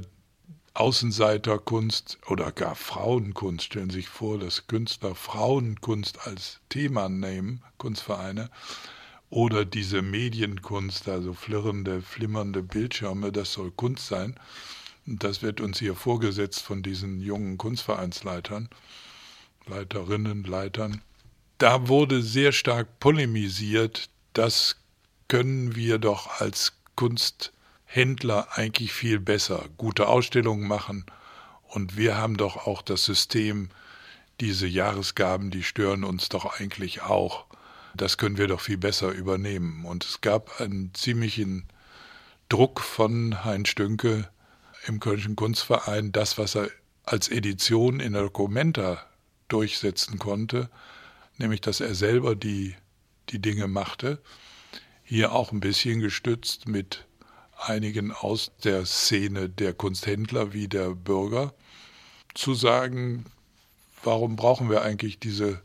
Außenseiterkunst oder gar Frauenkunst. Stellen Sie sich vor, dass Künstler Frauenkunst als Thema nehmen, Kunstvereine, oder diese Medienkunst, also flirrende, flimmernde Bildschirme, das soll Kunst sein. Das wird uns hier vorgesetzt von diesen jungen Kunstvereinsleitern, Leiterinnen, Leitern. Da wurde sehr stark polemisiert, das können wir doch als Kunsthändler eigentlich viel besser, gute Ausstellungen machen. Und wir haben doch auch das System, diese Jahresgaben, die stören uns doch eigentlich auch. Das können wir doch viel besser übernehmen. Und es gab einen ziemlichen Druck von Heinz Stünke, im Kölnischen Kunstverein das, was er als Edition in der Documenta durchsetzen konnte, nämlich dass er selber die, die Dinge machte, hier auch ein bisschen gestützt mit einigen aus der Szene der Kunsthändler wie der Bürger, zu sagen, warum brauchen wir eigentlich diese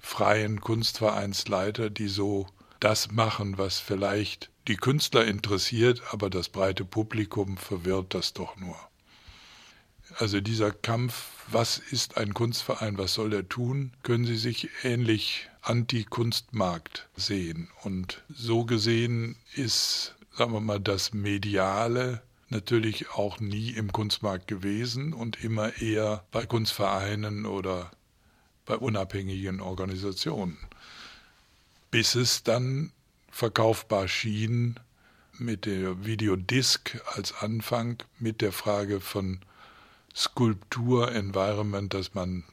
freien Kunstvereinsleiter, die so das machen, was vielleicht die Künstler interessiert, aber das breite Publikum verwirrt das doch nur. Also dieser Kampf, was ist ein Kunstverein, was soll er tun, können Sie sich ähnlich Anti-Kunstmarkt sehen. Und so gesehen ist, sagen wir mal, das Mediale natürlich auch nie im Kunstmarkt gewesen und immer eher bei Kunstvereinen oder bei unabhängigen Organisationen. Bis es dann verkaufbar schien mit der Videodisc als Anfang, mit der Frage von Skulptur, Environment, dass man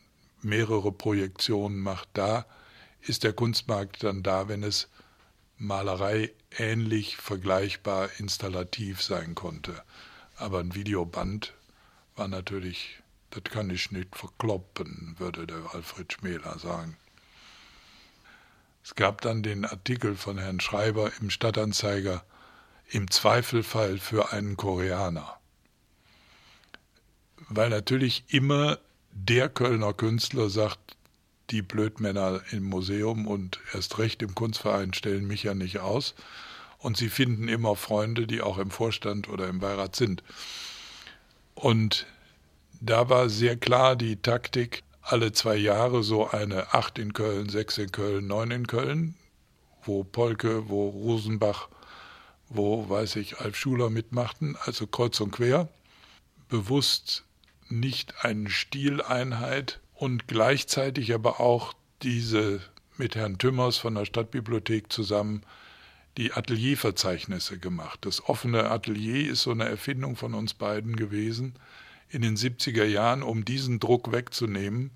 mehrere Projektionen macht. Da ist der Kunstmarkt dann da, wenn es Malerei ähnlich vergleichbar installativ sein konnte. Aber ein Videoband war natürlich, das kann ich nicht verkloppen, würde der Alfred Schmäler sagen. Es gab dann den Artikel von Herrn Schreiber im Stadtanzeiger im Zweifelfall für einen Koreaner. Weil natürlich immer der Kölner Künstler sagt, die Blödmänner im Museum und erst recht im Kunstverein stellen mich ja nicht aus. Und sie finden immer Freunde, die auch im Vorstand oder im Beirat sind. Und da war sehr klar die Taktik, alle zwei Jahre so eine acht in Köln, sechs in Köln, neun in Köln, wo Polke, wo Rosenbach, wo, weiß ich, Alf Schuler mitmachten, also kreuz und quer, bewusst nicht eine Stileinheit und gleichzeitig aber auch diese mit Herrn Tümmers von der Stadtbibliothek zusammen die Atelierverzeichnisse gemacht. Das offene Atelier ist so eine Erfindung von uns beiden gewesen, in den 70er Jahren, um diesen Druck wegzunehmen,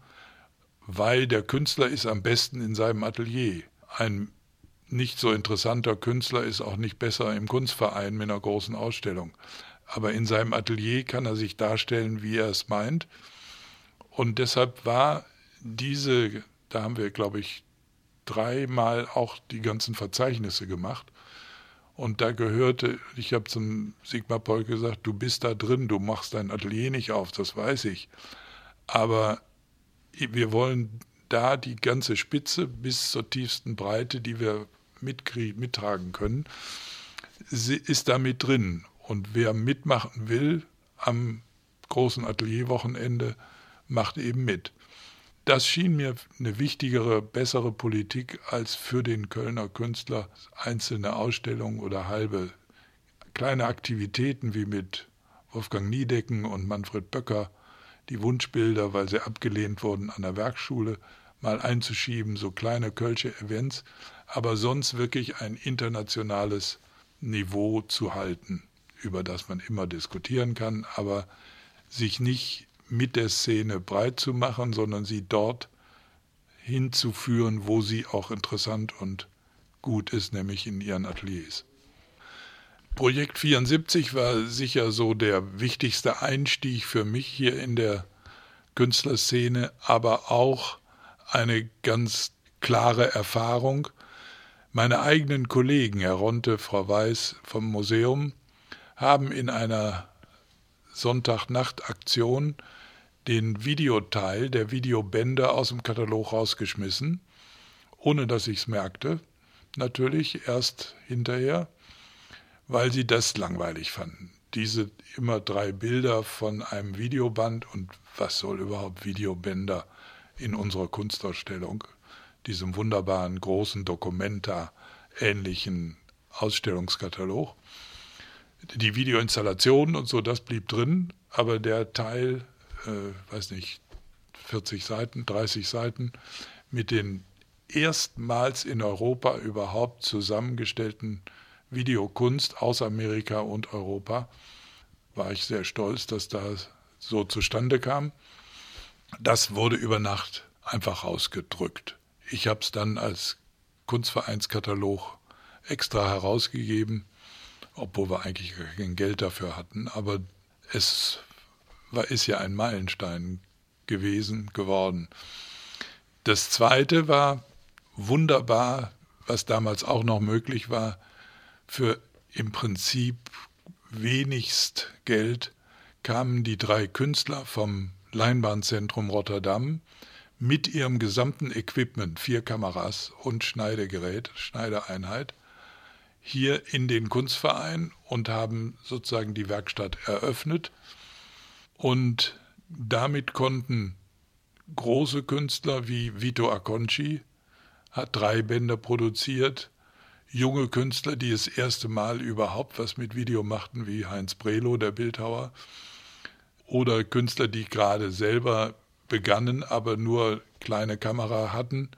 weil der Künstler ist am besten in seinem Atelier. Ein nicht so interessanter Künstler ist auch nicht besser im Kunstverein mit einer großen Ausstellung. Aber in seinem Atelier kann er sich darstellen, wie er es meint. Und deshalb war diese, da haben wir, glaube ich, dreimal auch die ganzen Verzeichnisse gemacht. Und da gehörte, ich habe zum Sigmar Paul gesagt, du bist da drin, du machst dein Atelier nicht auf, das weiß ich. Aber wir wollen da die ganze Spitze bis zur tiefsten Breite, die wir mittragen können, ist da mit drin. Und wer mitmachen will am großen Atelierwochenende, macht eben mit. Das schien mir eine wichtigere, bessere Politik als für den Kölner Künstler einzelne Ausstellungen oder halbe kleine Aktivitäten wie mit Wolfgang Niedecken und Manfred Böcker, die Wunschbilder, weil sie abgelehnt wurden an der Werkschule, mal einzuschieben, so kleine Kölsche Events, aber sonst wirklich ein internationales Niveau zu halten, über das man immer diskutieren kann, aber sich nicht mit der Szene breit zu machen, sondern sie dort hinzuführen, wo sie auch interessant und gut ist, nämlich in ihren Ateliers. Projekt 74 war sicher so der wichtigste Einstieg für mich hier in der Künstlerszene, aber auch eine ganz klare Erfahrung. Meine eigenen Kollegen, Herr Ronte, Frau Weiß vom Museum, haben in einer Sonntagnachtaktion den Videoteil der Videobänder aus dem Katalog rausgeschmissen, ohne dass ich es merkte. Natürlich erst hinterher, weil sie das langweilig fanden. Diese immer drei Bilder von einem Videoband und was soll überhaupt Videobänder in unserer Kunstausstellung, diesem wunderbaren großen Dokumenta ähnlichen Ausstellungskatalog. Die Videoinstallationen und so, das blieb drin, aber der Teil, äh, weiß nicht, 40 Seiten, 30 Seiten mit den erstmals in Europa überhaupt zusammengestellten Videokunst aus Amerika und Europa, war ich sehr stolz, dass das so zustande kam. Das wurde über Nacht einfach rausgedrückt. Ich habe es dann als Kunstvereinskatalog extra herausgegeben, obwohl wir eigentlich kein Geld dafür hatten. Aber es war, ist ja ein Meilenstein gewesen, geworden. Das zweite war wunderbar, was damals auch noch möglich war, für im Prinzip wenigst Geld kamen die drei Künstler vom Leinbahnzentrum Rotterdam mit ihrem gesamten Equipment, vier Kameras und Schneidegerät, Schneidereinheit, hier in den Kunstverein und haben sozusagen die Werkstatt eröffnet. Und damit konnten große Künstler wie Vito Acconci, hat drei Bänder produziert, junge Künstler, die das erste Mal überhaupt was mit Video machten, wie Heinz Brelo, der Bildhauer, oder Künstler, die gerade selber begannen, aber nur kleine Kamera hatten,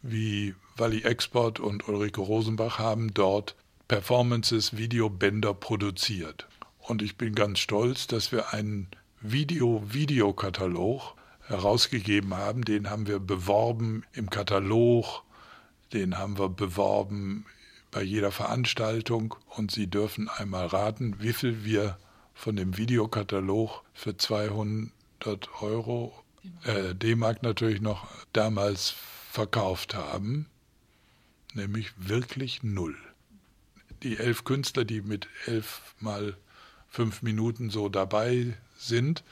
wie Wally Export und Ulrike Rosenbach haben dort Performances, Videobänder produziert. Und ich bin ganz stolz, dass wir einen Video-Videokatalog herausgegeben haben. Den haben wir beworben im Katalog, den haben wir beworben bei jeder Veranstaltung und Sie dürfen einmal raten, wie viel wir von dem Videokatalog für 200 Euro, äh, D-Mark natürlich noch, damals verkauft haben, nämlich wirklich null. Die elf Künstler, die mit elf mal fünf Minuten so dabei sind,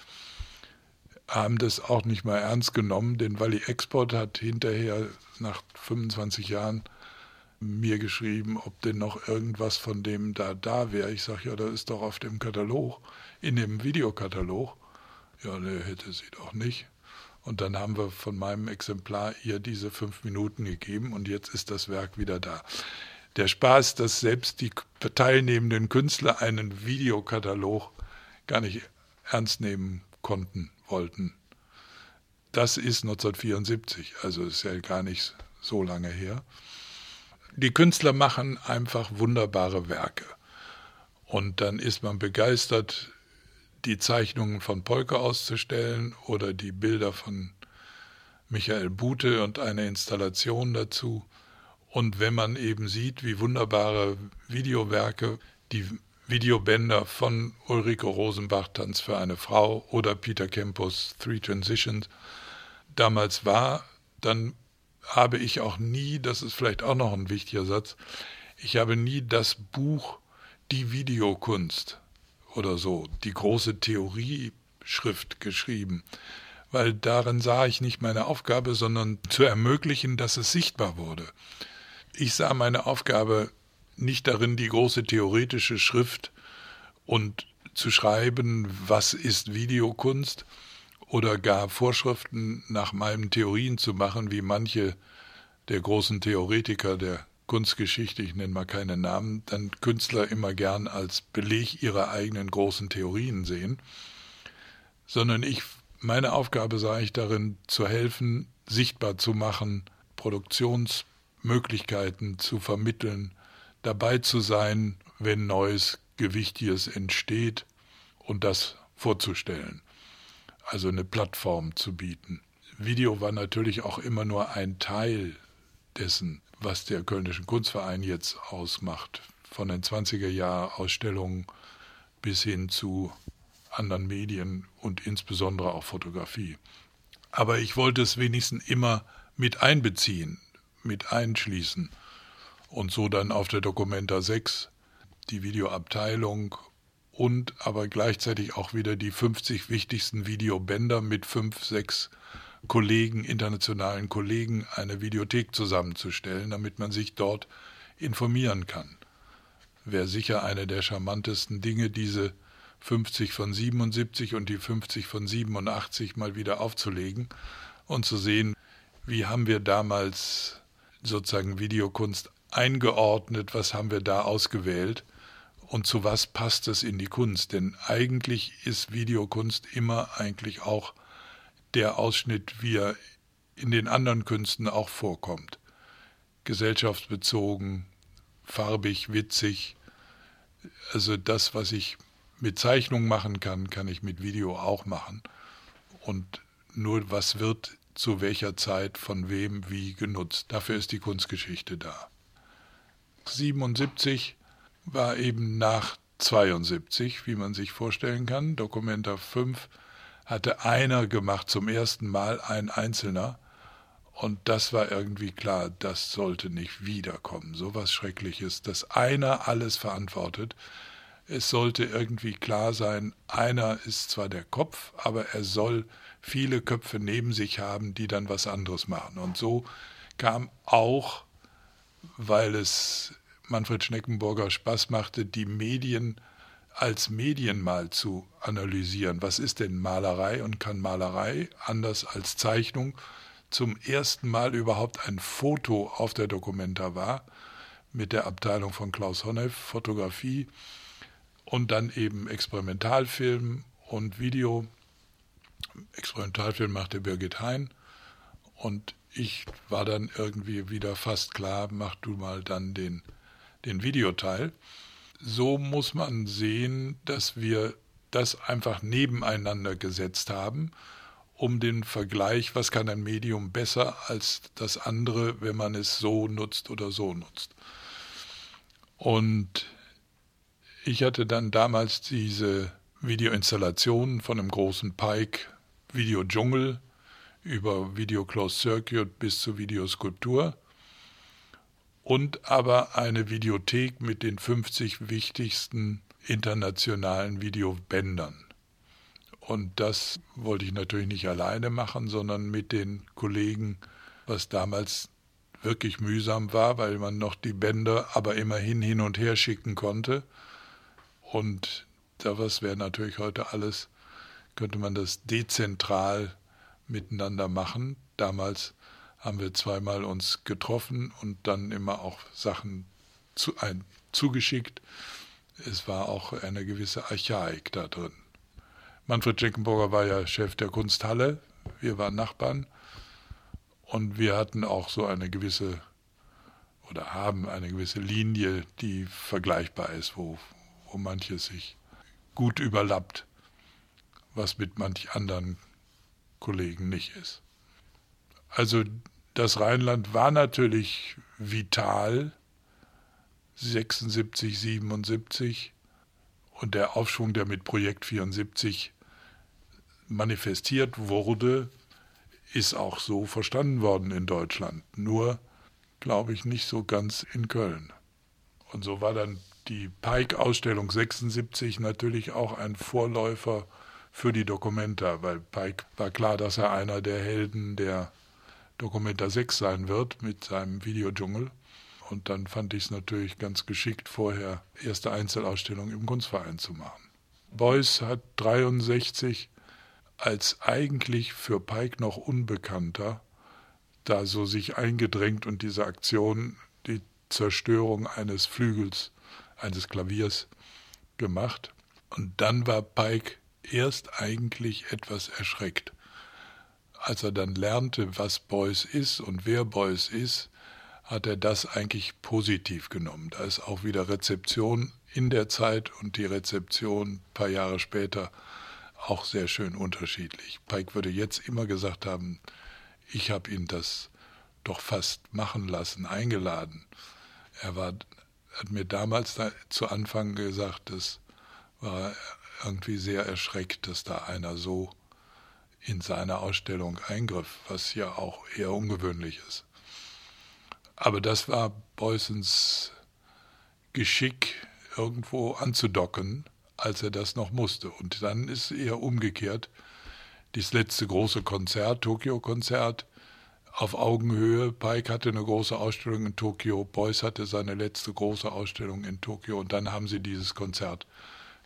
haben das auch nicht mal ernst genommen, denn Wally Export hat hinterher nach 25 Jahren mir geschrieben, ob denn noch irgendwas von dem da da wäre. Ich sage, ja, das ist doch auf dem Katalog, in dem Videokatalog. Ja, ne, hätte sie doch nicht. Und dann haben wir von meinem Exemplar ihr diese fünf Minuten gegeben und jetzt ist das Werk wieder da. Der Spaß, dass selbst die teilnehmenden Künstler einen Videokatalog gar nicht ernst nehmen konnten, wollten. Das ist 1974, also ist ja gar nicht so lange her die Künstler machen einfach wunderbare Werke. Und dann ist man begeistert, die Zeichnungen von Polke auszustellen oder die Bilder von Michael Bute und eine Installation dazu. Und wenn man eben sieht, wie wunderbare Videowerke, die Videobänder von Ulrike Rosenbach, Tanz für eine Frau oder Peter Kempus, Three Transitions, damals war, dann habe ich auch nie, das ist vielleicht auch noch ein wichtiger Satz, ich habe nie das Buch Die Videokunst oder so, die große Theorieschrift geschrieben, weil darin sah ich nicht meine Aufgabe, sondern zu ermöglichen, dass es sichtbar wurde. Ich sah meine Aufgabe nicht darin, die große theoretische Schrift und zu schreiben, was ist Videokunst, oder gar Vorschriften nach meinen Theorien zu machen, wie manche der großen Theoretiker der Kunstgeschichte, ich nenne mal keine Namen, dann Künstler immer gern als Beleg ihrer eigenen großen Theorien sehen, sondern ich Meine Aufgabe sah ich darin, zu helfen, sichtbar zu machen, Produktionsmöglichkeiten zu vermitteln, dabei zu sein, wenn Neues, Gewichtiges entsteht und das vorzustellen. Also eine Plattform zu bieten. Video war natürlich auch immer nur ein Teil dessen, was der Kölnischen Kunstverein jetzt ausmacht. Von den 20er Jahr Ausstellungen bis hin zu anderen Medien und insbesondere auch Fotografie. Aber ich wollte es wenigstens immer mit einbeziehen, mit einschließen. Und so dann auf der Documenta 6 die Videoabteilung und aber gleichzeitig auch wieder die 50 wichtigsten Videobänder mit fünf, sechs Kollegen, internationalen Kollegen, eine Videothek zusammenzustellen, damit man sich dort informieren kann. Wäre sicher eine der charmantesten Dinge, diese 50 von 77 und die 50 von 87 mal wieder aufzulegen und zu sehen, wie haben wir damals sozusagen Videokunst eingeordnet, was haben wir da ausgewählt und zu was passt es in die Kunst. Denn eigentlich ist Videokunst immer eigentlich auch der Ausschnitt, wie er in den anderen Künsten auch vorkommt. Gesellschaftsbezogen, farbig, witzig. Also das, was ich mit Zeichnung machen kann, kann ich mit Video auch machen. Und nur was wird zu welcher Zeit von wem wie genutzt. Dafür ist die Kunstgeschichte da. 77 war eben nach 72, wie man sich vorstellen kann. Dokumenta 5 hatte einer gemacht zum ersten Mal, ein Einzelner. Und das war irgendwie klar, das sollte nicht wiederkommen. So was Schreckliches, dass einer alles verantwortet es sollte irgendwie klar sein, einer ist zwar der Kopf, aber er soll viele Köpfe neben sich haben, die dann was anderes machen. Und so kam auch, weil es Manfred Schneckenburger Spaß machte, die Medien als Medien mal zu analysieren. Was ist denn Malerei und kann Malerei anders als Zeichnung zum ersten Mal überhaupt ein Foto auf der Dokumenta war, mit der Abteilung von Klaus Honneff, Fotografie, und dann eben Experimentalfilm und Video. Experimentalfilm machte Birgit Hein und ich war dann irgendwie wieder fast klar, mach du mal dann den, den Videoteil. So muss man sehen, dass wir das einfach nebeneinander gesetzt haben, um den Vergleich, was kann ein Medium besser als das andere, wenn man es so nutzt oder so nutzt. Und ich hatte dann damals diese Videoinstallationen von einem großen Pike Video Dschungel über Video Closed Circuit bis zur Videoskulptur und aber eine Videothek mit den 50 wichtigsten internationalen Videobändern. Und das wollte ich natürlich nicht alleine machen, sondern mit den Kollegen, was damals wirklich mühsam war, weil man noch die Bänder aber immerhin hin und her schicken konnte. Und das wäre natürlich heute alles, könnte man das dezentral miteinander machen. Damals haben wir zweimal uns getroffen und dann immer auch Sachen zu, ein, zugeschickt. Es war auch eine gewisse Archaik da drin. Manfred Schenkenburger war ja Chef der Kunsthalle. Wir waren Nachbarn. Und wir hatten auch so eine gewisse oder haben eine gewisse Linie, die vergleichbar ist, wo, wo manches sich gut überlappt, was mit manch anderen Kollegen nicht ist. Also das Rheinland war natürlich vital, 76, 77 und der Aufschwung, der mit Projekt 74 manifestiert wurde, ist auch so verstanden worden in Deutschland. Nur, glaube ich, nicht so ganz in Köln. Und so war dann die Pike-Ausstellung 76 natürlich auch ein Vorläufer für die Documenta, weil Pike war klar, dass er einer der Helden der Documenta 6 sein wird mit seinem Videodschungel. Und dann fand ich es natürlich ganz geschickt, vorher erste Einzelausstellung im Kunstverein zu machen. Beuys hat 63 als eigentlich für Pike noch Unbekannter da so sich eingedrängt und diese Aktion, die Zerstörung eines Flügels eines Klaviers gemacht. Und dann war Pike erst eigentlich etwas erschreckt. Als er dann lernte, was Beuys ist und wer Beuys ist, hat er das eigentlich positiv genommen. Da ist auch wieder Rezeption in der Zeit und die Rezeption ein paar Jahre später auch sehr schön unterschiedlich. Pike würde jetzt immer gesagt haben, ich habe ihn das doch fast machen lassen, eingeladen. Er war, hat mir damals da zu Anfang gesagt, das war irgendwie sehr erschreckt, dass da einer so in seine Ausstellung eingriff, was ja auch eher ungewöhnlich ist. Aber das war Beuysens Geschick, irgendwo anzudocken, als er das noch musste. Und dann ist eher umgekehrt. Das letzte große Konzert, Tokio-Konzert, auf Augenhöhe. Pike hatte eine große Ausstellung in Tokio, Beuys hatte seine letzte große Ausstellung in Tokio und dann haben sie dieses Konzert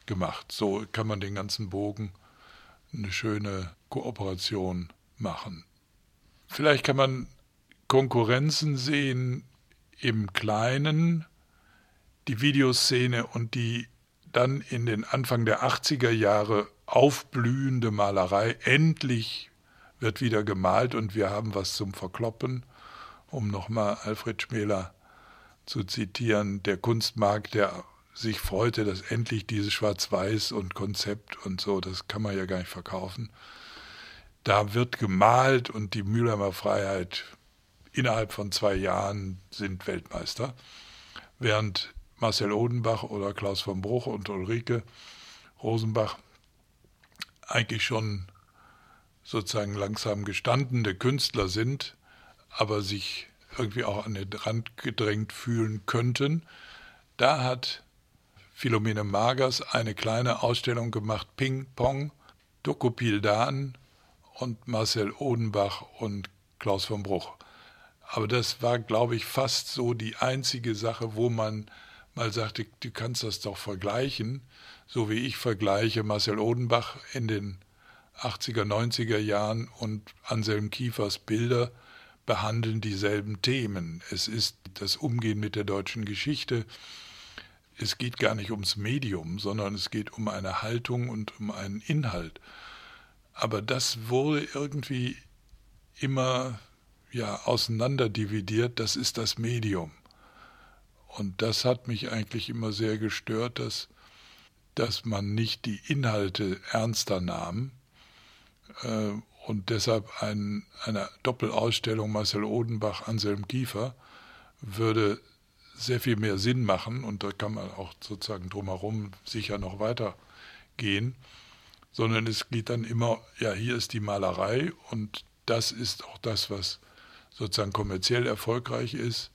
gemacht. So kann man den ganzen Bogen eine schöne Kooperation machen. Vielleicht kann man Konkurrenzen sehen im Kleinen, die Videoszene und die dann in den Anfang der 80er Jahre aufblühende Malerei. Endlich wird wieder gemalt und wir haben was zum Verkloppen, um nochmal Alfred Schmäler zu zitieren, der Kunstmarkt, der sich freute, dass endlich dieses Schwarz-Weiß und Konzept und so, das kann man ja gar nicht verkaufen. Da wird gemalt und die Mülheimer Freiheit innerhalb von zwei Jahren sind Weltmeister, während Marcel Odenbach oder Klaus von Bruch und Ulrike Rosenbach eigentlich schon sozusagen langsam gestandene Künstler sind, aber sich irgendwie auch an den Rand gedrängt fühlen könnten. Da hat Philomene Magers eine kleine Ausstellung gemacht, Ping Pong, Dokopildan und Marcel Odenbach und Klaus von Bruch. Aber das war, glaube ich, fast so die einzige Sache, wo man mal sagte, du kannst das doch vergleichen, so wie ich vergleiche Marcel Odenbach in den 80er, 90er Jahren und Anselm Kiefers Bilder behandeln dieselben Themen. Es ist das Umgehen mit der deutschen Geschichte, es geht gar nicht ums Medium, sondern es geht um eine Haltung und um einen Inhalt. Aber das wurde irgendwie immer ja auseinanderdividiert, das ist das Medium. Und das hat mich eigentlich immer sehr gestört, dass, dass man nicht die Inhalte ernster nahm äh, und deshalb ein, eine Doppelausstellung Marcel Odenbach, Anselm Kiefer würde sehr viel mehr Sinn machen und da kann man auch sozusagen drumherum sicher noch weitergehen, sondern es geht dann immer, ja, hier ist die Malerei und das ist auch das, was sozusagen kommerziell erfolgreich ist.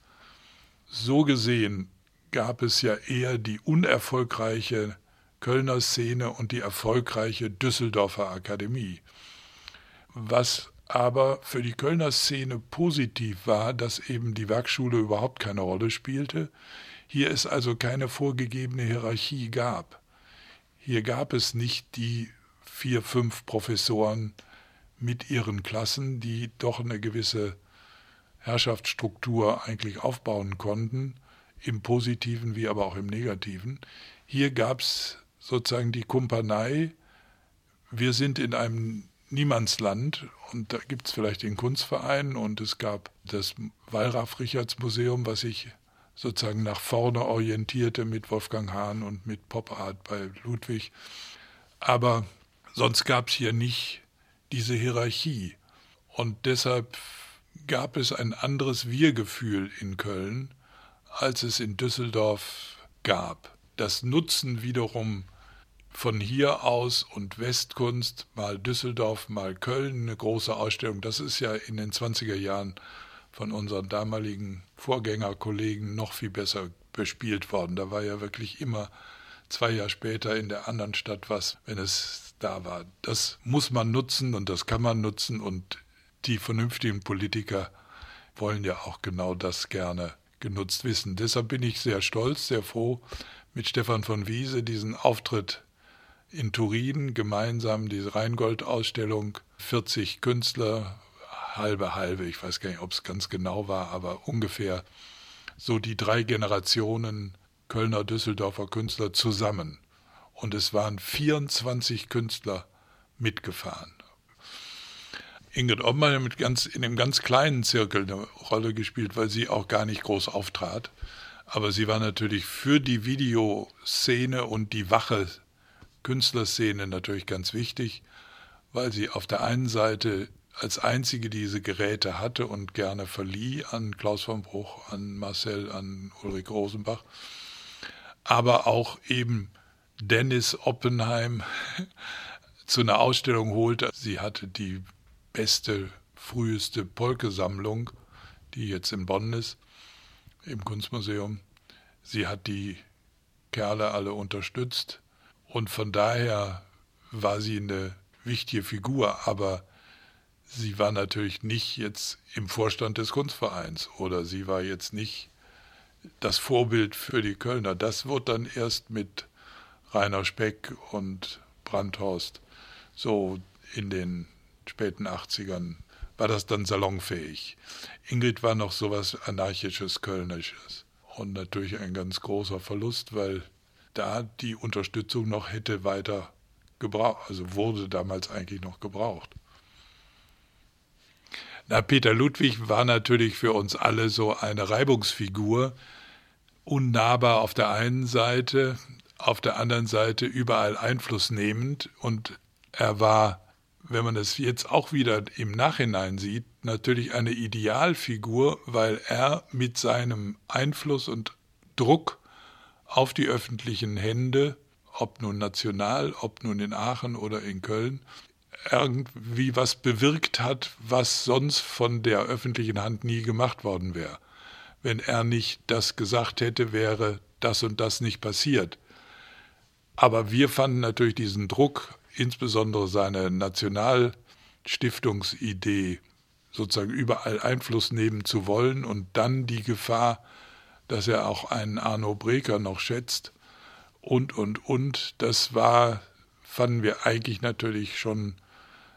So gesehen gab es ja eher die unerfolgreiche Kölner Szene und die erfolgreiche Düsseldorfer Akademie. Was aber für die Kölner Szene positiv war, dass eben die Werkschule überhaupt keine Rolle spielte. Hier es also keine vorgegebene Hierarchie gab. Hier gab es nicht die vier, fünf Professoren mit ihren Klassen, die doch eine gewisse Herrschaftsstruktur eigentlich aufbauen konnten, im positiven wie aber auch im negativen. Hier gab es sozusagen die Kumpanei, wir sind in einem Niemandsland und da gibt es vielleicht den Kunstverein und es gab das Wallraf-Richards-Museum, was sich sozusagen nach vorne orientierte mit Wolfgang Hahn und mit Pop Art bei Ludwig. Aber sonst gab es hier nicht diese Hierarchie. Und deshalb gab es ein anderes Wir-Gefühl in Köln, als es in Düsseldorf gab. Das Nutzen wiederum von hier aus und Westkunst, mal Düsseldorf, mal Köln, eine große Ausstellung. Das ist ja in den 20er Jahren von unseren damaligen Vorgängerkollegen noch viel besser bespielt worden. Da war ja wirklich immer zwei Jahre später in der anderen Stadt was, wenn es da war. Das muss man nutzen und das kann man nutzen und die vernünftigen Politiker wollen ja auch genau das gerne genutzt wissen. Deshalb bin ich sehr stolz, sehr froh, mit Stefan von Wiese diesen Auftritt in Turin gemeinsam diese Rheingold-Ausstellung, 40 Künstler, halbe, halbe, ich weiß gar nicht, ob es ganz genau war, aber ungefähr so die drei Generationen Kölner, Düsseldorfer Künstler zusammen. Und es waren 24 Künstler mitgefahren. Ingrid Ottmann hat ganz, in einem ganz kleinen Zirkel eine Rolle gespielt, weil sie auch gar nicht groß auftrat. Aber sie war natürlich für die Videoszene und die wache Künstlerszene natürlich ganz wichtig, weil sie auf der einen Seite als einzige diese Geräte hatte und gerne verlieh an Klaus von Bruch, an Marcel, an Ulrich Rosenbach, aber auch eben Dennis Oppenheim zu einer Ausstellung holte. Sie hatte die beste, früheste Polke-Sammlung, die jetzt in Bonn ist, im Kunstmuseum. Sie hat die Kerle alle unterstützt und von daher war sie eine wichtige Figur, aber sie war natürlich nicht jetzt im Vorstand des Kunstvereins oder sie war jetzt nicht das Vorbild für die Kölner. Das wurde dann erst mit Rainer Speck und Brandhorst so in den späten 80ern war das dann salonfähig. Ingrid war noch sowas anarchisches, kölnisches. Und natürlich ein ganz großer Verlust, weil da die Unterstützung noch hätte weiter gebraucht, also wurde damals eigentlich noch gebraucht. Na, Peter Ludwig war natürlich für uns alle so eine Reibungsfigur, unnahbar auf der einen Seite, auf der anderen Seite überall Einfluss nehmend und er war wenn man es jetzt auch wieder im Nachhinein sieht, natürlich eine Idealfigur, weil er mit seinem Einfluss und Druck auf die öffentlichen Hände, ob nun national, ob nun in Aachen oder in Köln, irgendwie was bewirkt hat, was sonst von der öffentlichen Hand nie gemacht worden wäre. Wenn er nicht das gesagt hätte, wäre das und das nicht passiert. Aber wir fanden natürlich diesen Druck insbesondere seine Nationalstiftungsidee sozusagen überall Einfluss nehmen zu wollen und dann die Gefahr, dass er auch einen Arno Breker noch schätzt und, und, und. Das war, fanden wir eigentlich natürlich schon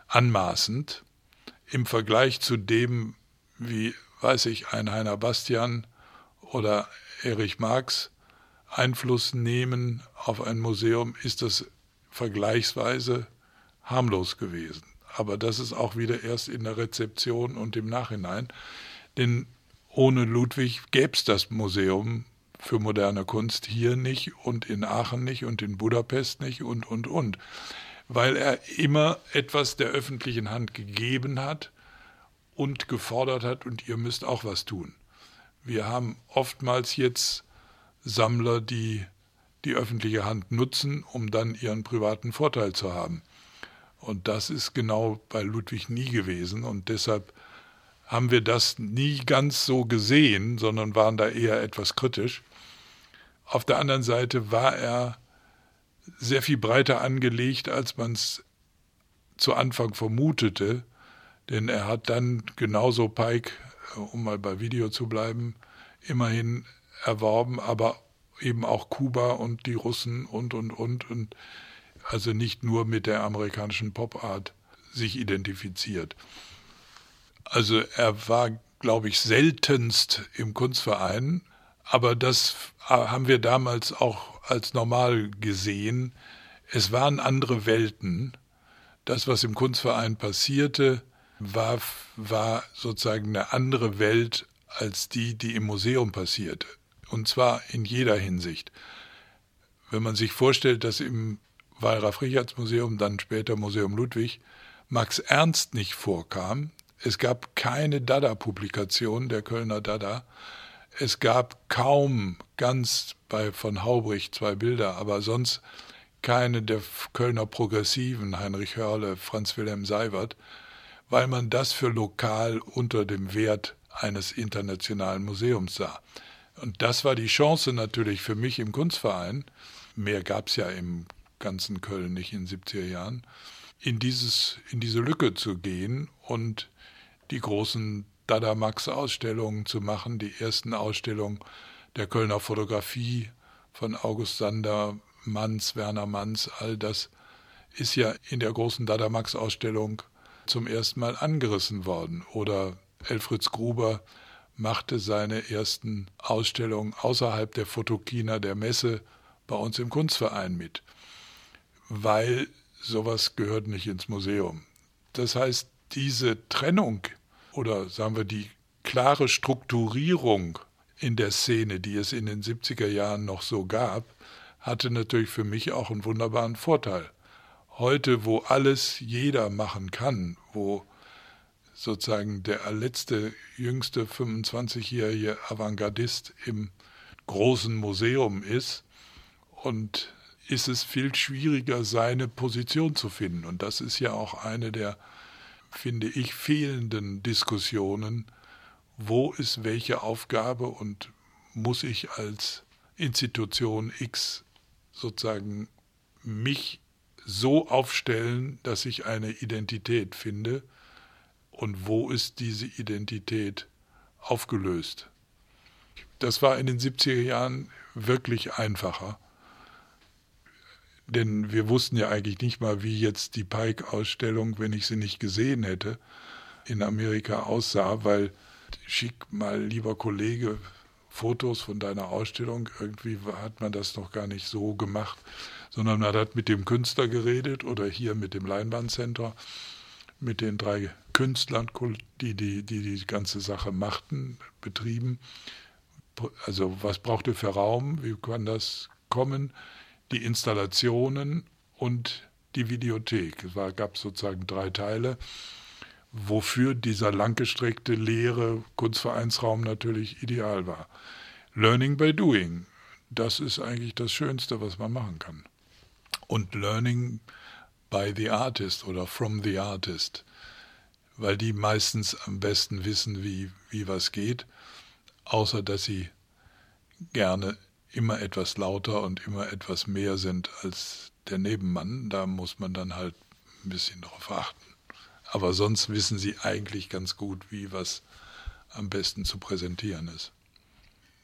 anmaßend im Vergleich zu dem, wie, weiß ich, ein Heiner Bastian oder Erich Marx Einfluss nehmen auf ein Museum, ist das vergleichsweise harmlos gewesen. Aber das ist auch wieder erst in der Rezeption und im Nachhinein. Denn ohne Ludwig gäbe es das Museum für moderne Kunst hier nicht und in Aachen nicht und in Budapest nicht und, und, und. Weil er immer etwas der öffentlichen Hand gegeben hat und gefordert hat, und ihr müsst auch was tun. Wir haben oftmals jetzt Sammler, die die öffentliche Hand nutzen, um dann ihren privaten Vorteil zu haben. Und das ist genau bei Ludwig nie gewesen. Und deshalb haben wir das nie ganz so gesehen, sondern waren da eher etwas kritisch. Auf der anderen Seite war er sehr viel breiter angelegt, als man es zu Anfang vermutete. Denn er hat dann genauso Pike, um mal bei Video zu bleiben, immerhin erworben, aber eben auch Kuba und die Russen und, und, und. Und also nicht nur mit der amerikanischen Popart sich identifiziert. Also er war, glaube ich, seltenst im Kunstverein, aber das haben wir damals auch als normal gesehen. Es waren andere Welten. Das, was im Kunstverein passierte, war, war sozusagen eine andere Welt als die, die im Museum passierte. Und zwar in jeder Hinsicht. Wenn man sich vorstellt, dass im Wallraf-Richards-Museum, dann später Museum Ludwig, Max Ernst nicht vorkam, es gab keine Dada-Publikation der Kölner Dada, es gab kaum ganz bei von Haubrich zwei Bilder, aber sonst keine der Kölner Progressiven, Heinrich Hörle, Franz Wilhelm Seiwert, weil man das für lokal unter dem Wert eines internationalen Museums sah. Und das war die Chance natürlich für mich im Kunstverein, mehr gab es ja im ganzen Köln nicht in den 70er Jahren, in, dieses, in diese Lücke zu gehen und die großen Dada Max Ausstellungen zu machen, die ersten Ausstellungen der Kölner Fotografie von August Sander, Manns, Werner Manns, all das ist ja in der großen Dada Max Ausstellung zum ersten Mal angerissen worden. Oder Elfritz Gruber machte seine ersten Ausstellungen außerhalb der Fotokina der Messe bei uns im Kunstverein mit. weil sowas gehört nicht ins Museum. Das heißt, diese Trennung oder sagen wir die klare Strukturierung in der Szene, die es in den 70er Jahren noch so gab, hatte natürlich für mich auch einen wunderbaren Vorteil. Heute, wo alles jeder machen kann, wo sozusagen der letzte, jüngste 25-jährige Avantgardist im großen Museum ist und ist es viel schwieriger, seine Position zu finden. Und das ist ja auch eine der, finde ich, fehlenden Diskussionen. Wo ist welche Aufgabe und muss ich als Institution X sozusagen mich so aufstellen, dass ich eine Identität finde und wo ist diese Identität aufgelöst. Das war in den 70er Jahren wirklich einfacher denn wir wussten ja eigentlich nicht mal, wie jetzt die Pike-Ausstellung, wenn ich sie nicht gesehen hätte, in Amerika aussah, weil schick mal, lieber Kollege, Fotos von deiner Ausstellung. Irgendwie hat man das noch gar nicht so gemacht, sondern man hat mit dem Künstler geredet oder hier mit dem Leinwandcenter, mit den drei Künstlern, die die, die die ganze Sache machten, betrieben. Also was braucht ihr für Raum? Wie kann das kommen? Die Installationen und die Videothek. Es gab sozusagen drei Teile, wofür dieser langgestreckte, leere Kunstvereinsraum natürlich ideal war. Learning by doing, das ist eigentlich das Schönste, was man machen kann. Und Learning by the artist oder from the artist, weil die meistens am besten wissen, wie, wie was geht, außer dass sie gerne immer etwas lauter und immer etwas mehr sind als der Nebenmann. Da muss man dann halt ein bisschen darauf achten. Aber sonst wissen sie eigentlich ganz gut, wie was am besten zu präsentieren ist.